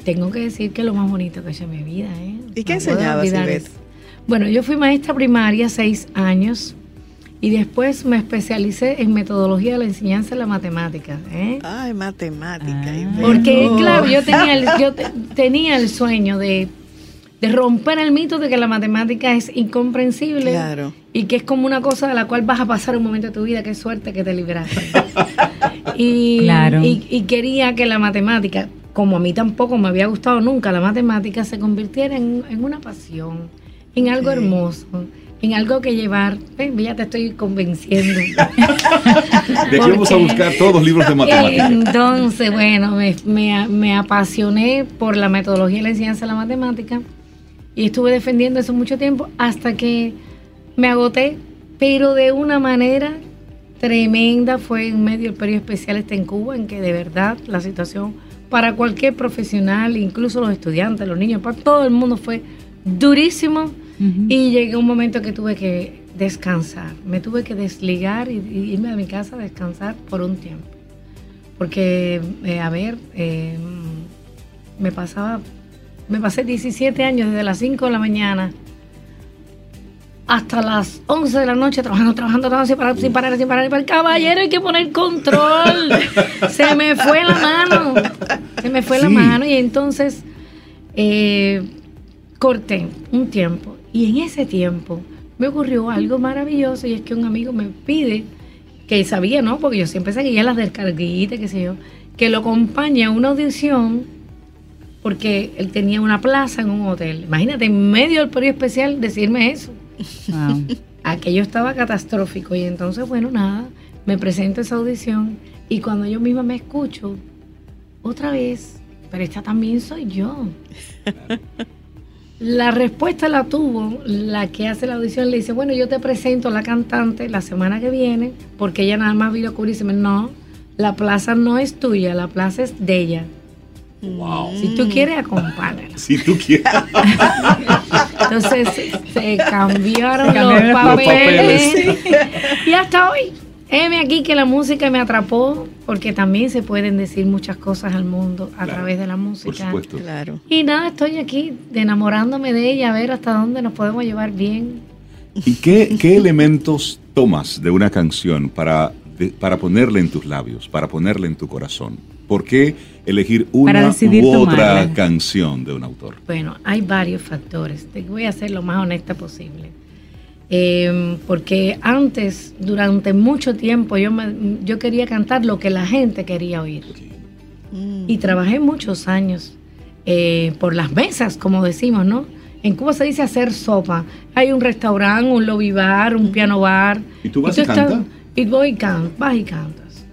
Tengo que decir que es lo más bonito que he hecho en mi vida. ¿eh? ¿Y qué enseñabas. Bueno, yo fui maestra primaria seis años y después me especialicé en metodología de la enseñanza de la matemática. ¿eh? Ay, matemática. Ah. Porque, claro, yo tenía el, yo te- tenía el sueño de, de romper el mito de que la matemática es incomprensible Claro. y que es como una cosa de la cual vas a pasar un momento de tu vida. Qué suerte que te libraste. y, Claro. y, y quería que la matemática, como a mí tampoco me había gustado nunca la matemática, se convirtiera en, en una pasión, en algo hermoso, en algo que llevar. Ven, ya te estoy convenciendo. De aquí vamos a buscar todos los libros de matemáticas. Entonces, bueno, me, me- me apasioné por la metodología y la enseñanza de la matemática y estuve defendiendo eso mucho tiempo hasta que me agoté, pero de una manera tremenda. Fue en medio del periodo especial este en Cuba, en que de verdad la situación para cualquier profesional, incluso los estudiantes, los niños, para todo el mundo fue durísimo. Y llegué a un momento que tuve que descansar. Me tuve que desligar y, y irme a mi casa a descansar por un tiempo. Porque, eh, a ver, eh, me pasaba, me pasé 17 años desde las 5 de la mañana hasta las 11 de la noche trabajando, trabajando, trabajando sin parar, sin parar, sin parar. Pero caballero hay que poner control. (laughs) Se me fue la mano. Se me fue la mano y entonces eh, corté un tiempo. Y en ese tiempo me ocurrió algo maravilloso y es que un amigo me pide, que sabía, ¿no? Porque yo siempre seguía las descarguitas, qué sé yo, que lo acompañe a una audición porque él tenía una plaza en un hotel. Imagínate, en medio del periodo especial decirme eso. Wow. (laughs) Aquello estaba catastrófico y entonces, bueno, nada, me presento a esa audición y cuando yo misma me escucho, otra vez, pero esta también soy yo. (laughs) La respuesta la tuvo la que hace la audición, le dice, bueno, yo te presento a la cantante la semana que viene, porque ella nada más vino a cubrirse. No, la plaza no es tuya, la plaza es de ella. Wow. Si tú quieres, acompáñala. (laughs) Si tú quieres. (laughs) Entonces se cambiaron Se cambiaron los los papeles. (laughs) Y hasta hoy, heme aquí que la música me atrapó, porque también se pueden decir muchas cosas al mundo a Claro, través de la Por música. supuesto. Claro. Y nada, estoy aquí de enamorándome de ella, a ver hasta dónde nos podemos llevar bien. ¿Y qué, qué (laughs) elementos tomas de una canción para, de- para ponerla en tus labios, para ponerla en tu corazón? ¿Por qué elegir Para una u otra tomarla. canción de un autor? Bueno, hay varios factores. Te voy a ser lo más honesta posible. Eh, porque antes, durante mucho tiempo, yo, me- yo quería cantar lo que la gente quería oír. Mm. Y trabajé muchos años eh, por las mesas, como decimos, ¿no? En Cuba se dice hacer sopa. Hay un restaurante, un lobby bar, un piano bar. ¿Y tú vas y estás- cantas? Y voy y can- vas y cantas.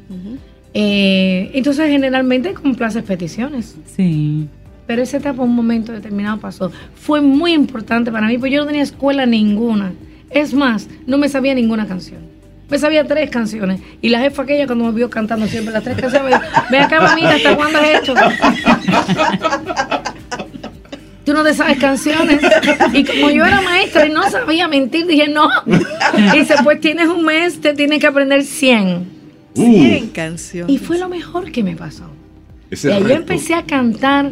Eh, entonces, generalmente complaces peticiones. Sí. Pero esa etapa, un momento determinado pasó. Fue muy importante para mí, porque yo no tenía escuela ninguna. Es más, no me sabía ninguna canción. Me sabía tres canciones. Y la jefa aquella cuando me vio cantando siempre las tres canciones, me dijo, ven acá, mamita, (laughs) ¿hasta cuándo es esto? Tú no te sabes canciones. Y como yo era maestra y no sabía mentir, dije, no. Y dice, pues tienes un mes, te tienes que aprender 100. Uh, 100 canciones. Y fue lo mejor que me pasó. ese Y ahí reto. empecé a cantar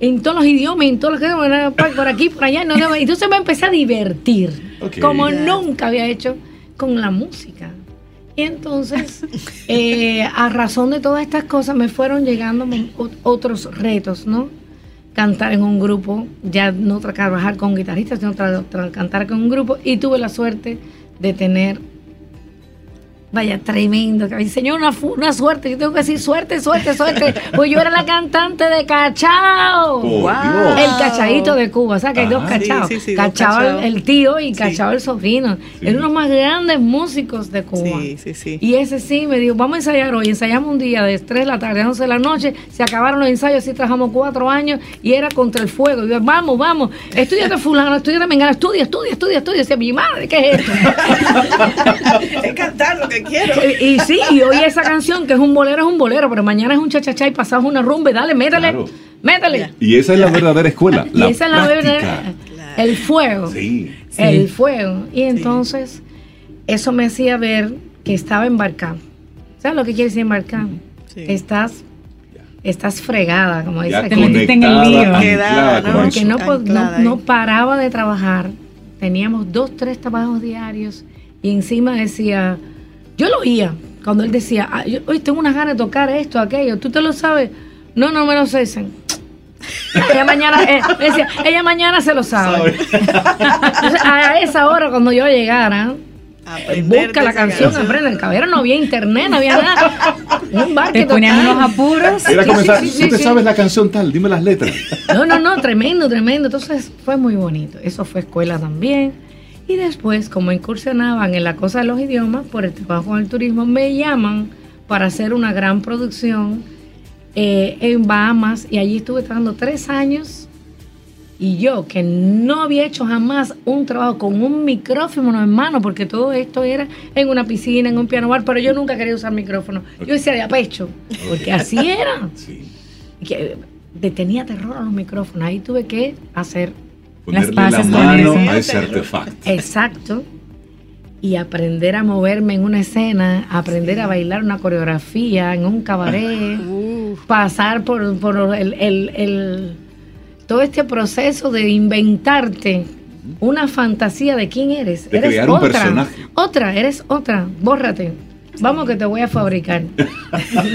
en todos los idiomas, en todos los que por aquí, por allá. no, no, entonces me empecé a divertir, como nunca había hecho con la música. Y entonces, (laughs) eh, a razón de todas estas cosas, me fueron llegando otros retos, ¿no? Cantar en un grupo, ya no tra- trabajar con guitarristas, sino tra- tra- cantar con un grupo. Y tuve la suerte de tener Vaya, tremendo. Señor, una, una suerte. Yo tengo que decir suerte, suerte, suerte. Pues yo era la cantante de Cachao. Wow. El cachaíto de Cuba, o sea que hay dos Ajá. cachaos. Sí, sí, sí, dos cachao el- tío y Sí. cachao el sobrino. Sí. Eran los más grandes músicos de Cuba. Sí, sí, sí. Y ese sí me dijo, vamos a ensayar hoy. Ensayamos un día de 3 de la tarde a 11 de la noche. Se acabaron los ensayos, así trabajamos cuatro años y era contra el fuego. Y yo, vamos, vamos, estudiate fulano, estudiate mengano, estudia, estudia, estudia, estudia. Decía, mi madre, ¿qué es esto? (laughs) es cantar lo que quiero. y sí, y hoy esa canción que es un bolero, es un bolero, pero mañana es un chachachá y pasamos una rumba dale, métele, Claro. métele. Y esa es la verdadera escuela. Y esa es la práctica. verdad, el fuego. Sí. Sí. el fuego. Y entonces eso me hacía ver que estaba embarcado. ¿Sabes lo que quiere decir embarcar? Sí. Estás, estás fregada, como dice. Te metiste en el lío. anclada ¿no? Porque no, no, no paraba de trabajar. Teníamos dos, tres trabajos diarios y encima decía, yo lo oía cuando él decía, "Ah, yo, hoy tengo unas ganas de tocar esto, aquello, ¿tú te lo sabes? No, no me lo sé. dicen. ella mañana, eh, me decía, ella mañana se lo sabe. Entonces, a esa hora cuando yo llegara, Busca la canción, canción. aprende. El caballero no había internet, no había nada. Un bar que Te ponían unos apuros. Era Sí, comenzar, sí, sí, tú te sí. sabes la canción tal, dime las letras. No, no, no, tremendo, tremendo. Entonces fue muy bonito. Eso fue escuela también. Y después, como incursionaban en la cosa de los idiomas por el trabajo con el turismo, me llaman para hacer una gran producción eh, en Bahamas. Y allí estuve trabajando tres años. Y yo, que no había hecho jamás un trabajo con un micrófono en mano, porque todo esto era en una piscina, en un piano bar, pero yo nunca quería usar micrófono. Yo decía de a pecho, porque así era Sí. que le tenía terror a los micrófonos. Ahí tuve que hacer Ponerle la mano a ese artefacto. exacto y aprender a moverme en una escena, aprender a bailar una coreografía en un cabaret, (laughs) pasar por, por el, el- el- todo este proceso de inventarte una fantasía de quién eres. De eres crear un otra, personaje. Otra, eres otra. Bórrate. Vamos que te voy a fabricar.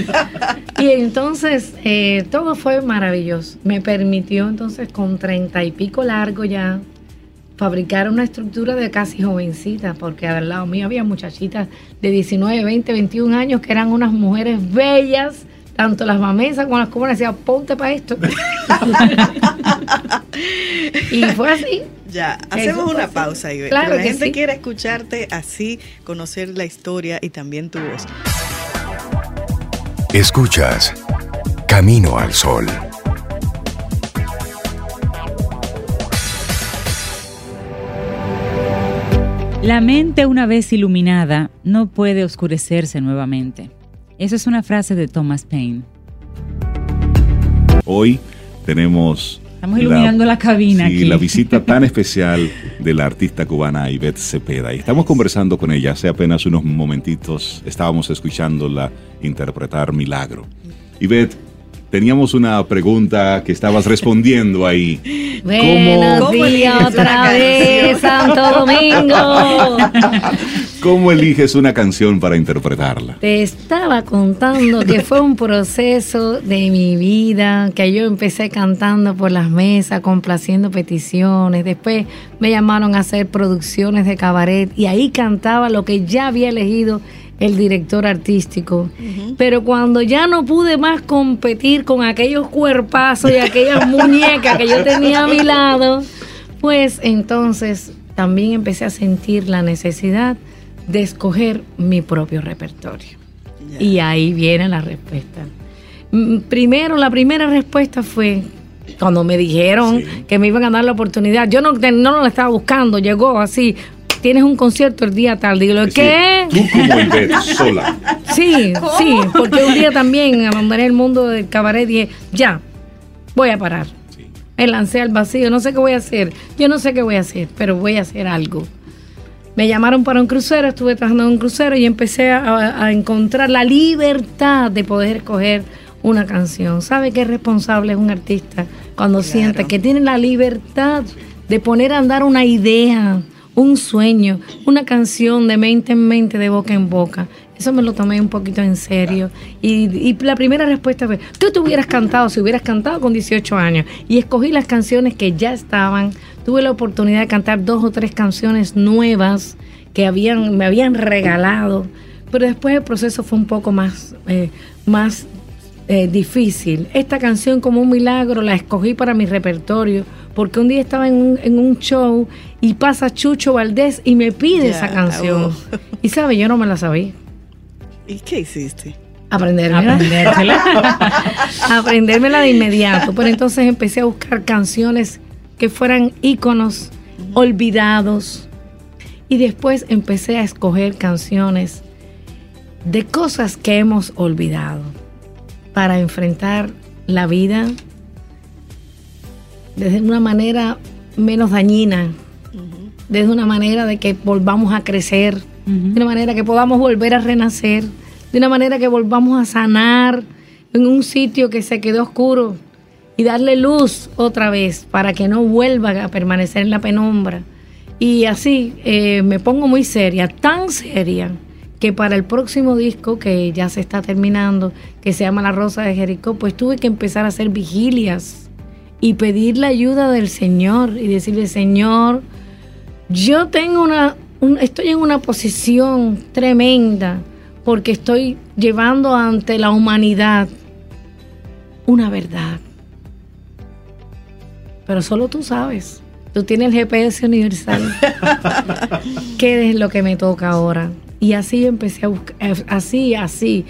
(laughs) y entonces eh, todo fue maravilloso. Me permitió entonces con treinta y pico largo ya fabricar una estructura de casi jovencita, porque al lado mío había muchachitas de 19, 20, 21 años que eran unas mujeres bellas, tanto las mamesas como las cubanas decían, ponte para esto. (laughs) y fue así. Ya, hacemos una así. pausa, Ivette. Claro la que gente sí. quiere escucharte así, conocer la historia y también tu voz. Escuchas Camino al Sol. La mente una vez iluminada no puede oscurecerse nuevamente. Esa es una frase de Thomas Paine. Hoy tenemos. Estamos iluminando la cabina sí, aquí. la visita tan (laughs) especial de la artista cubana Ivette Cepeda. Y estamos conversando con ella hace apenas unos momentitos. Estábamos escuchándola interpretar Milagro. Ivette, teníamos una pregunta que estabas respondiendo ahí. (laughs) Buenos ¿Cómo días otra vez? Santo Domingo. (laughs) ¿Cómo eliges una canción para interpretarla? Te estaba contando que fue un proceso de mi vida, que yo empecé cantando por las mesas, complaciendo peticiones. Después me llamaron a hacer producciones de cabaret y ahí cantaba lo que ya había elegido el director artístico. Pero cuando ya no pude más competir con aquellos cuerpazos y aquellas muñecas que yo tenía a mi lado, pues entonces también empecé a sentir la necesidad de escoger mi propio repertorio. Y ahí viene la respuesta. Mm, Primero, la primera respuesta fue cuando me dijeron Sí. que me iban a dar la oportunidad. Yo no, no lo estaba buscando, llegó así. Tienes un concierto el día tal. Digo, Es ¿qué? decir, Tú como Ivette, sola. Sí, sí, porque un día también abandoné el mundo del cabaret y dije, ya, voy a parar. Sí. Me lancé al vacío, no sé qué voy a hacer. Yo no sé qué voy a hacer, pero voy a hacer algo. Me llamaron para un crucero, estuve trabajando en un crucero y empecé a, a encontrar la libertad de poder escoger una canción. ¿Sabe qué responsable es un artista cuando siente que tiene la libertad de poner a andar una idea, un sueño, una canción de mente en mente, de boca en boca? Eso me lo tomé un poquito en serio. Y, y la primera respuesta fue, ¿qué tú hubieras cantado si hubieras cantado con 18 años? Y escogí las canciones que ya estaban. Tuve la oportunidad de cantar dos o tres canciones nuevas que habían, me habían regalado. Pero después el proceso fue un poco más, eh, más eh, difícil. Esta canción como un milagro la escogí para mi repertorio porque un día estaba en un, en un show y pasa Chucho Valdés y me pide esa canción. Y sabe, yo no me la sabía. ¿Y qué hiciste? Aprendérmela. Aprendértela. (laughs) Aprendérmela de inmediato. Pero entonces empecé a buscar canciones que fueran íconos olvidados. Y después empecé a escoger canciones de cosas que hemos olvidado para enfrentar la vida desde una manera menos dañina, desde una manera de que volvamos a crecer, de una manera que podamos volver a renacer, de una manera que volvamos a sanar en un sitio que se quedó oscuro y darle luz otra vez para que no vuelva a permanecer en la penumbra. Y así eh, me pongo muy seria, tan seria, que para el próximo disco, que ya se está terminando, que se llama La Rosa de Jericó, pues tuve que empezar a hacer vigilias y pedir la ayuda del Señor y decirle, Señor, yo tengo una, un- estoy en una posición tremenda porque estoy llevando ante la humanidad una verdad. Pero solo tú sabes. Tú tienes el GPS universal. (laughs) ¿Qué es lo que me toca ahora? Y así empecé a buscar, así, así.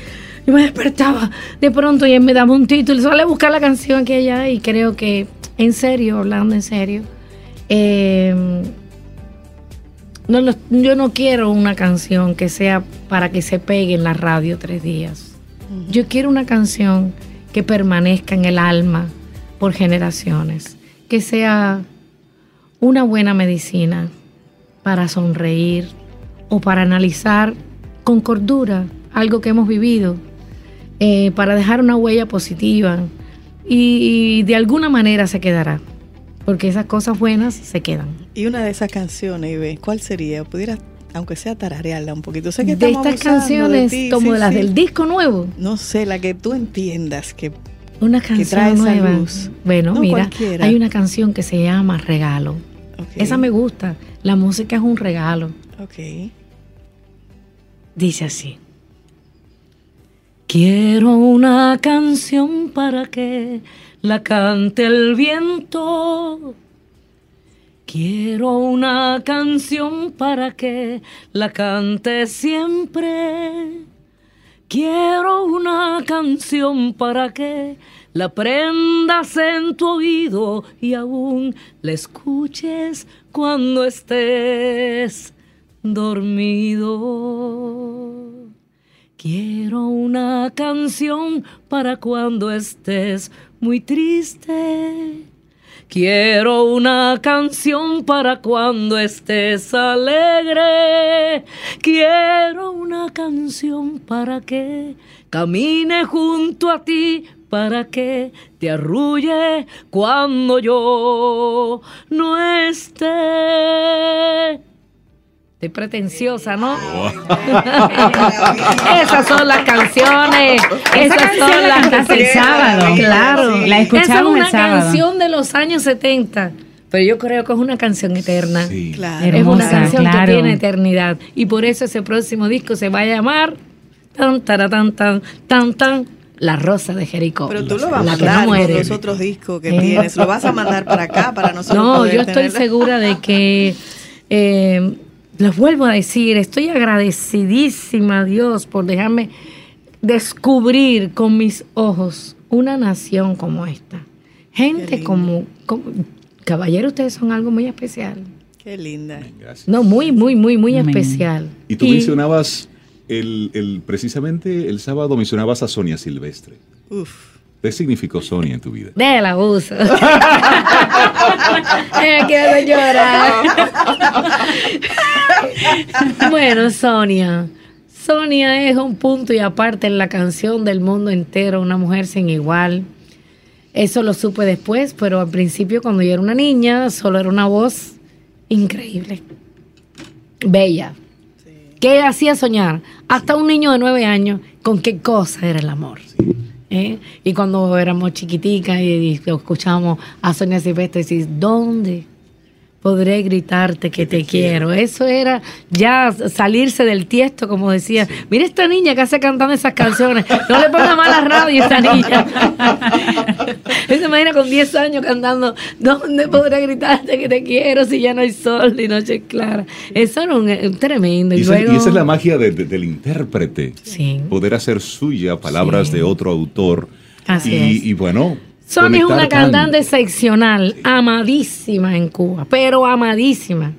Yo me despertaba de pronto y él me daba un título, sale a buscar la canción que ella y creo que, en serio, hablando en serio, eh, no, yo no quiero una canción que sea para que se pegue en la radio tres días. Yo quiero una canción que permanezca en el alma por generaciones, que sea una buena medicina para sonreír o para analizar con cordura algo que hemos vivido, eh, para dejar una huella positiva y, y de alguna manera se quedará, porque esas cosas buenas se quedan. Y una de esas canciones, Ibe, ¿cuál sería? Pudiera, aunque sea tararearla un poquito. Sé que de estas de canciones ti, como sí, de las sí. del disco nuevo, No sé, la que tú entiendas que una que canción trae esa nueva. luz. Bueno, No mira, cualquiera. hay una canción que se llama Regalo. Esa me gusta. La música es un regalo. Ok. Dice así. Quiero una canción para que la cante el viento. Quiero una canción para que la cante siempre. Quiero una canción para que la prendas en tu oído y aún la escuches cuando estés dormido. Quiero una canción para cuando estés muy triste. Quiero una canción para cuando estés alegre. Quiero una canción para que camine junto a ti, para que te arrulle cuando yo no esté. Estoy pretenciosa, ¿no? (laughs) Esas son las canciones. Esa Esas canción son la las cantaste el sábado. Claro. La escuchamos Esa es una el sábado. canción de los años 70. Pero yo creo que es una canción eterna. Sí. Claro. Es una canción claro. que tiene eternidad. Y por eso ese próximo disco se va a llamar tan, tara, tan, tan, tan, tan, La Rosa de Jericó. Pero tú lo vas a mandar no con los otros discos que ¿Eh? tienes. Lo vas a mandar para acá, para (laughs) nosotros. No, poder yo estoy tenerla. segura de que, eh, les vuelvo a decir, estoy agradecidísima a Dios por dejarme descubrir con mis ojos una nación como esta. Gente como, como, caballero, ustedes son algo muy especial. Qué linda. Gracias. No, muy, muy, muy, muy Amén. especial. Y tú mencionabas, el, el- precisamente el sábado mencionabas a Sonia Silvestre. Uf. ¿Qué significó Sonia en tu vida? Del abuso. (laughs) Quiero llorar. (laughs) bueno, Sonia. Sonia es un punto y aparte en la canción del mundo entero, una mujer sin igual. Eso lo supe después, pero al principio cuando yo era una niña, solo era una voz increíble. Bella. ¿Qué hacía soñar? Hasta un niño de nueve años con qué cosa era el amor. ¿Eh? Y cuando éramos chiquiticas y, y escuchábamos a Sonia Silvestre decir, ¿dónde podré gritarte que te, quiero? Eso era ya salirse del tiesto, como decía. Mira esta niña que hace cantando esas canciones. No le ponga mal a la radio a esta niña. (laughs) Se imagina con 10 años cantando, ¿dónde podré gritarte que te quiero si ya no hay sol ni noche clara? Eso era un, un tremendo. Y esa, y luego, esa es la magia de- de- del intérprete. Sí. Poder hacer suya palabras Sí. de otro autor. Así y, es. y bueno. Sonia es una cantante excepcional, amadísima en Cuba, pero amadísima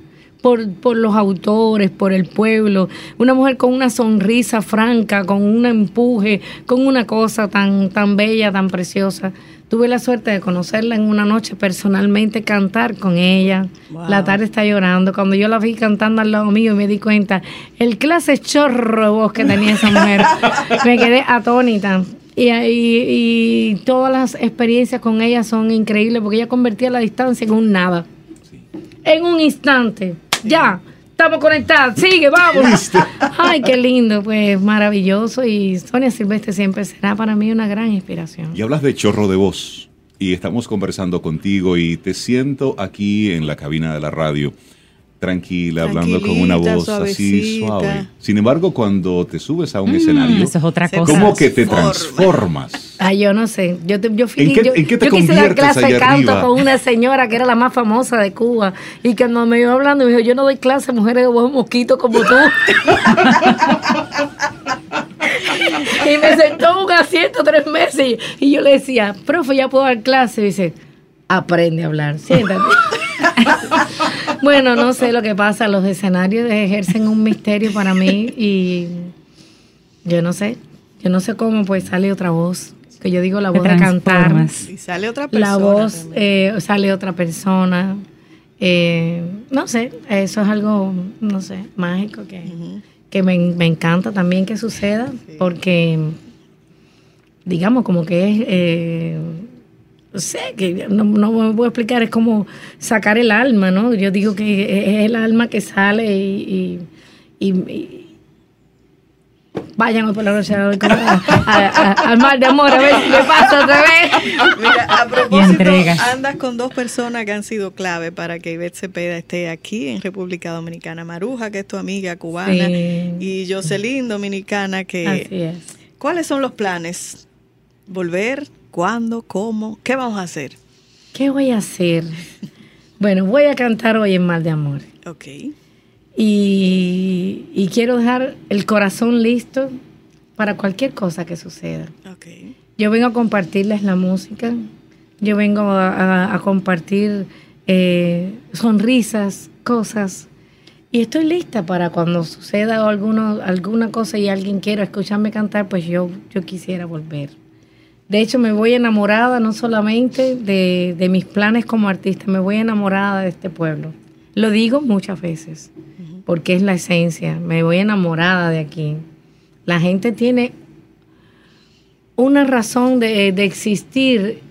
por, por los autores, por el pueblo. Una mujer con una sonrisa franca, con un empuje, con una cosa tan, tan bella, tan preciosa. Tuve la suerte de conocerla en una noche personalmente, cantar con ella. Wow. La tarde está llorando. Cuando yo la vi cantando al lado mío, me di cuenta el clase chorro de voz que tenía esa mujer. (laughs) me quedé atónita. Y, y, y todas las experiencias con ella son increíbles porque ella convertía la distancia en un nada. En un instante. Ya, estamos conectados. Sigue, vamos. (laughs) Ay, qué lindo, pues maravilloso. Y Sonia Silvestre siempre será para mí una gran inspiración. Y hablas de chorro de voz. Y estamos conversando contigo y te siento aquí en la cabina de la radio tranquila, hablando con una voz así suave. Sin embargo, cuando te subes a un Mm, escenario, eso es otra cosa. como que te transforma. transformas. Ay, yo no sé. Yo, te- yo, ¿En qué- yo, en qué te yo quise dar clase de canto arriba? con una señora que era la más famosa de Cuba. Y cuando me iba hablando, me dijo: Yo no doy clase a mujeres de buen mosquito como tú. (laughs) y me sentó en un asiento tres meses. Y, y yo le decía: Profe, ya puedo dar clase. Y dice: Aprende a hablar, siéntate. Bueno, no sé lo que pasa. Los escenarios ejercen un misterio para mí. Y yo no sé. Yo no sé cómo, pues sale otra voz. Que yo digo la voz de cantar. Y sale otra persona. La voz eh, sale otra persona. Eh, no sé, eso es algo, no sé, mágico que, que me, me encanta también que suceda, porque, digamos, como que es, eh, no sé, que no, no me puedo explicar, es como sacar el alma, ¿no? Yo digo que es el alma que sale y... y- y- y- Vayan por la noche al mar de amor a ver si me pasa otra vez. Mira, a propósito, andas con dos personas que han sido clave para que Ivette Cepeda esté aquí en República Dominicana. Maruja, que es tu amiga cubana, Sí. y Jocelyn, dominicana, Así que... es. ¿Cuáles son los planes? ¿Volver? ¿Cuándo? ¿Cómo? ¿Qué vamos a hacer? ¿Qué voy a hacer? Bueno, voy a cantar hoy en Mal de Amor. Ok. Y, y quiero dejar el corazón listo para cualquier cosa que suceda. Ok. Yo vengo a compartirles la música, yo vengo a, a- a compartir eh, sonrisas, cosas. Y estoy lista para cuando suceda alguno, alguna cosa y alguien quiera escucharme cantar, pues yo, yo quisiera volver. De hecho, me voy enamorada no solamente de, de mis planes como artista, me voy enamorada de este pueblo. Lo digo muchas veces, porque es la esencia. Me voy enamorada de aquí. La gente tiene una razón de, de existir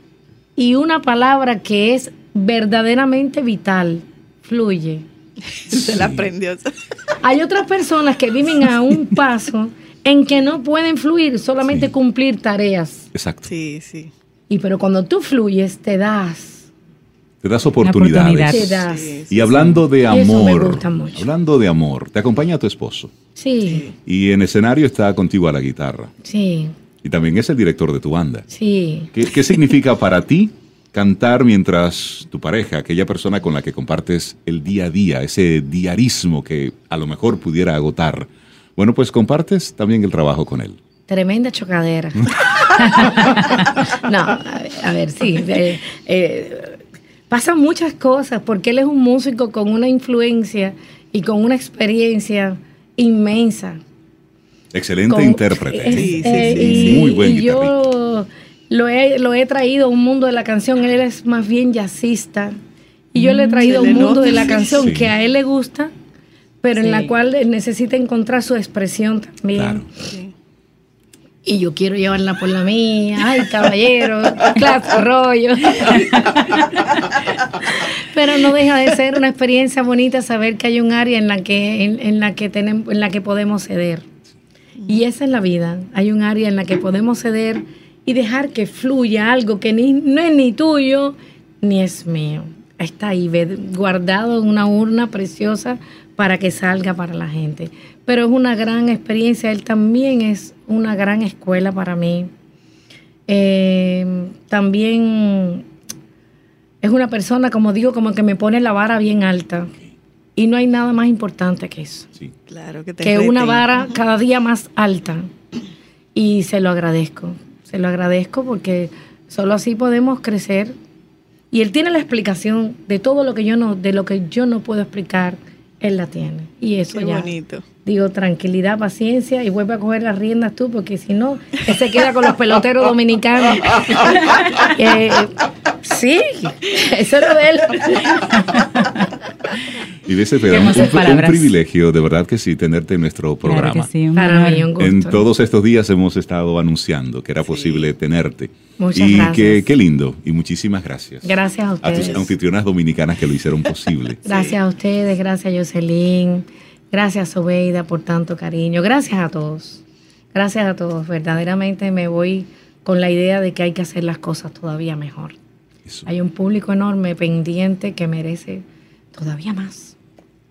y una palabra que es verdaderamente vital, fluye. (laughs) Se la aprendió. Hay otras personas que viven a un paso en que no pueden fluir, solamente Sí. cumplir tareas. Exacto. Sí, sí. Y pero cuando tú fluyes, te das. Te das oportunidad. oportunidades. Te das. Sí, Y hablando de Eso me amor, gusta mucho. hablando de amor, te acompaña tu esposo. Sí, Y en escenario está contigo a la guitarra. sí, Y también es el director de tu banda. sí. ¿Qué, qué significa para ti cantar mientras tu pareja, aquella persona con la que compartes el día a día, ese diarismo que a lo mejor pudiera agotar? Bueno, pues compartes también el trabajo con él. Tremenda chocadera. (laughs) no, a ver, a ver, sí. eh, eh, pasan muchas cosas porque él es un músico con una influencia y con una experiencia inmensa. Excelente Con- intérprete. es- Sí, sí, eh, sí, y, sí. Muy buen y yo lo he, lo he traído a un mundo de la canción. Él es más bien jazzista. Y yo le he traído a un mundo nota, de la canción Sí. que a él le gusta, pero en la cual necesita encontrar su expresión también. Claro. Y yo quiero llevarla por la mía. Ay, caballero, (laughs) clase rollo. Pero no deja de ser una experiencia bonita saber que hay un área en la que, en, en la que tenemos, en la que podemos ceder. Y esa es la vida. Hay un área en la que podemos ceder y dejar que fluya algo que ni, no es ni tuyo ni es mío. Está ahí guardado en una urna preciosa para que salga para la gente. Pero es una gran experiencia. Él también es una gran escuela para mí. Eh, también es una persona, como digo, como que me pone la vara bien alta. Y no hay nada más importante que eso Sí. Claro, que te que una vara cada día más alta. Y se lo agradezco. Se lo agradezco porque solo así podemos crecer. Y él tiene la explicación de todo lo que yo no, de lo que yo no puedo explicar, él la tiene. Y eso Qué ya. bonito. Digo, tranquilidad, paciencia y vuelve a coger las riendas tú, porque si no, él se queda con los peloteros dominicanos. (laughs) (laughs) Eh, sí, eso es lo de él. (laughs) Y de ese Qué un, un privilegio, de verdad que sí, tenerte en nuestro Claro programa. que sí, un Para mí, un gusto. En todos estos días hemos estado anunciando que era posible tenerte. Muchas y gracias. que- qué lindo. Y muchísimas gracias. Gracias a A tus ustedes. anfitrionas dominicanas que lo hicieron (laughs) posible. Gracias a ustedes, gracias a Jocelyn, gracias Sobeida por tanto cariño, gracias a todos, gracias a todos. Verdaderamente me voy con la idea de que hay que hacer las cosas todavía mejor. Eso. Hay un público enorme pendiente que merece todavía más.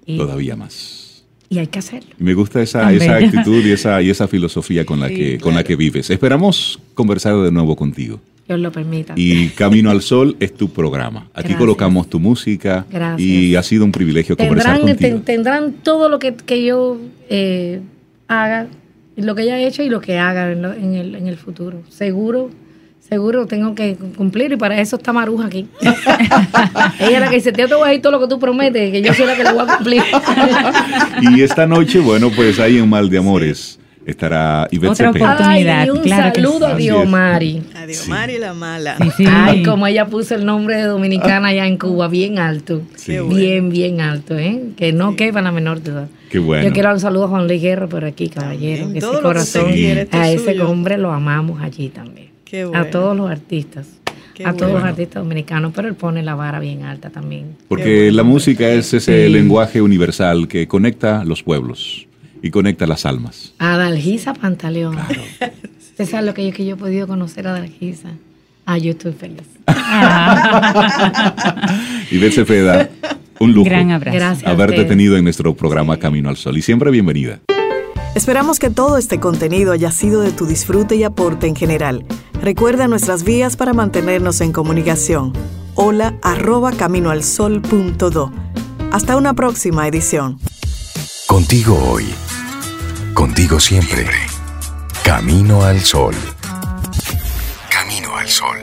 Y, Todavía más. y hay que hacerlo. Me gusta esa, esa actitud y esa, (laughs) y esa filosofía con la, Sí, que, con la que vives. Esperamos conversar de nuevo contigo. Dios lo permita. Y (laughs) Camino al Sol es tu programa. Aquí Gracias. colocamos tu música Gracias. y ha sido un privilegio conversar tendrán, contigo. ten- tendrán todo lo que, que yo eh, haga, lo que ella ha hecho y lo que haga en, lo- en el, en el futuro. Seguro, seguro tengo que cumplir y para eso está Maruja aquí. (laughs) ella es la que dice, te voy a decir todo lo que tú prometes, que yo soy la que lo voy a cumplir. (laughs) Y esta noche, bueno, pues ahí en Mal de Amores estará Ivette Otra Cepeda. oportunidad. Ay, y un claro que saludo a sí. Dios, Así es. Mari. Adiós, Sí. Mari la mala. Sí, sí. Ay, como ella puso el nombre de dominicana allá en Cuba, bien alto. Bueno. Bien, bien alto, ¿eh? Que no quepa la menor duda. Qué bueno. Yo quiero dar un saludo a Juan Luis Guerra por aquí, caballero. También, Que todo ese corazón, quiere, esto a es ese suyo. hombre lo amamos allí también. Qué bueno. A todos los artistas. Qué a todos los artistas dominicanos, pero él pone la vara bien alta también. Porque la música es ese Sí. lenguaje universal que conecta los pueblos y conecta las almas. A Dalgisa Pantaleón. Usted (laughs) sabe lo que yo, que yo he podido conocer a Dalgisa. Ah, yo estoy feliz. (laughs) Ivette Cepeda, un lujo Gran abrazo. Gracias. haberte tenido en nuestro programa Camino al Sol. Y siempre bienvenida. Esperamos que todo este contenido haya sido de tu disfrute y aporte en general. Recuerda nuestras vías para mantenernos en comunicación. Hola arroba caminoalsol.do. Hasta una próxima edición. Contigo hoy. Contigo siempre. Camino al sol. Camino al sol.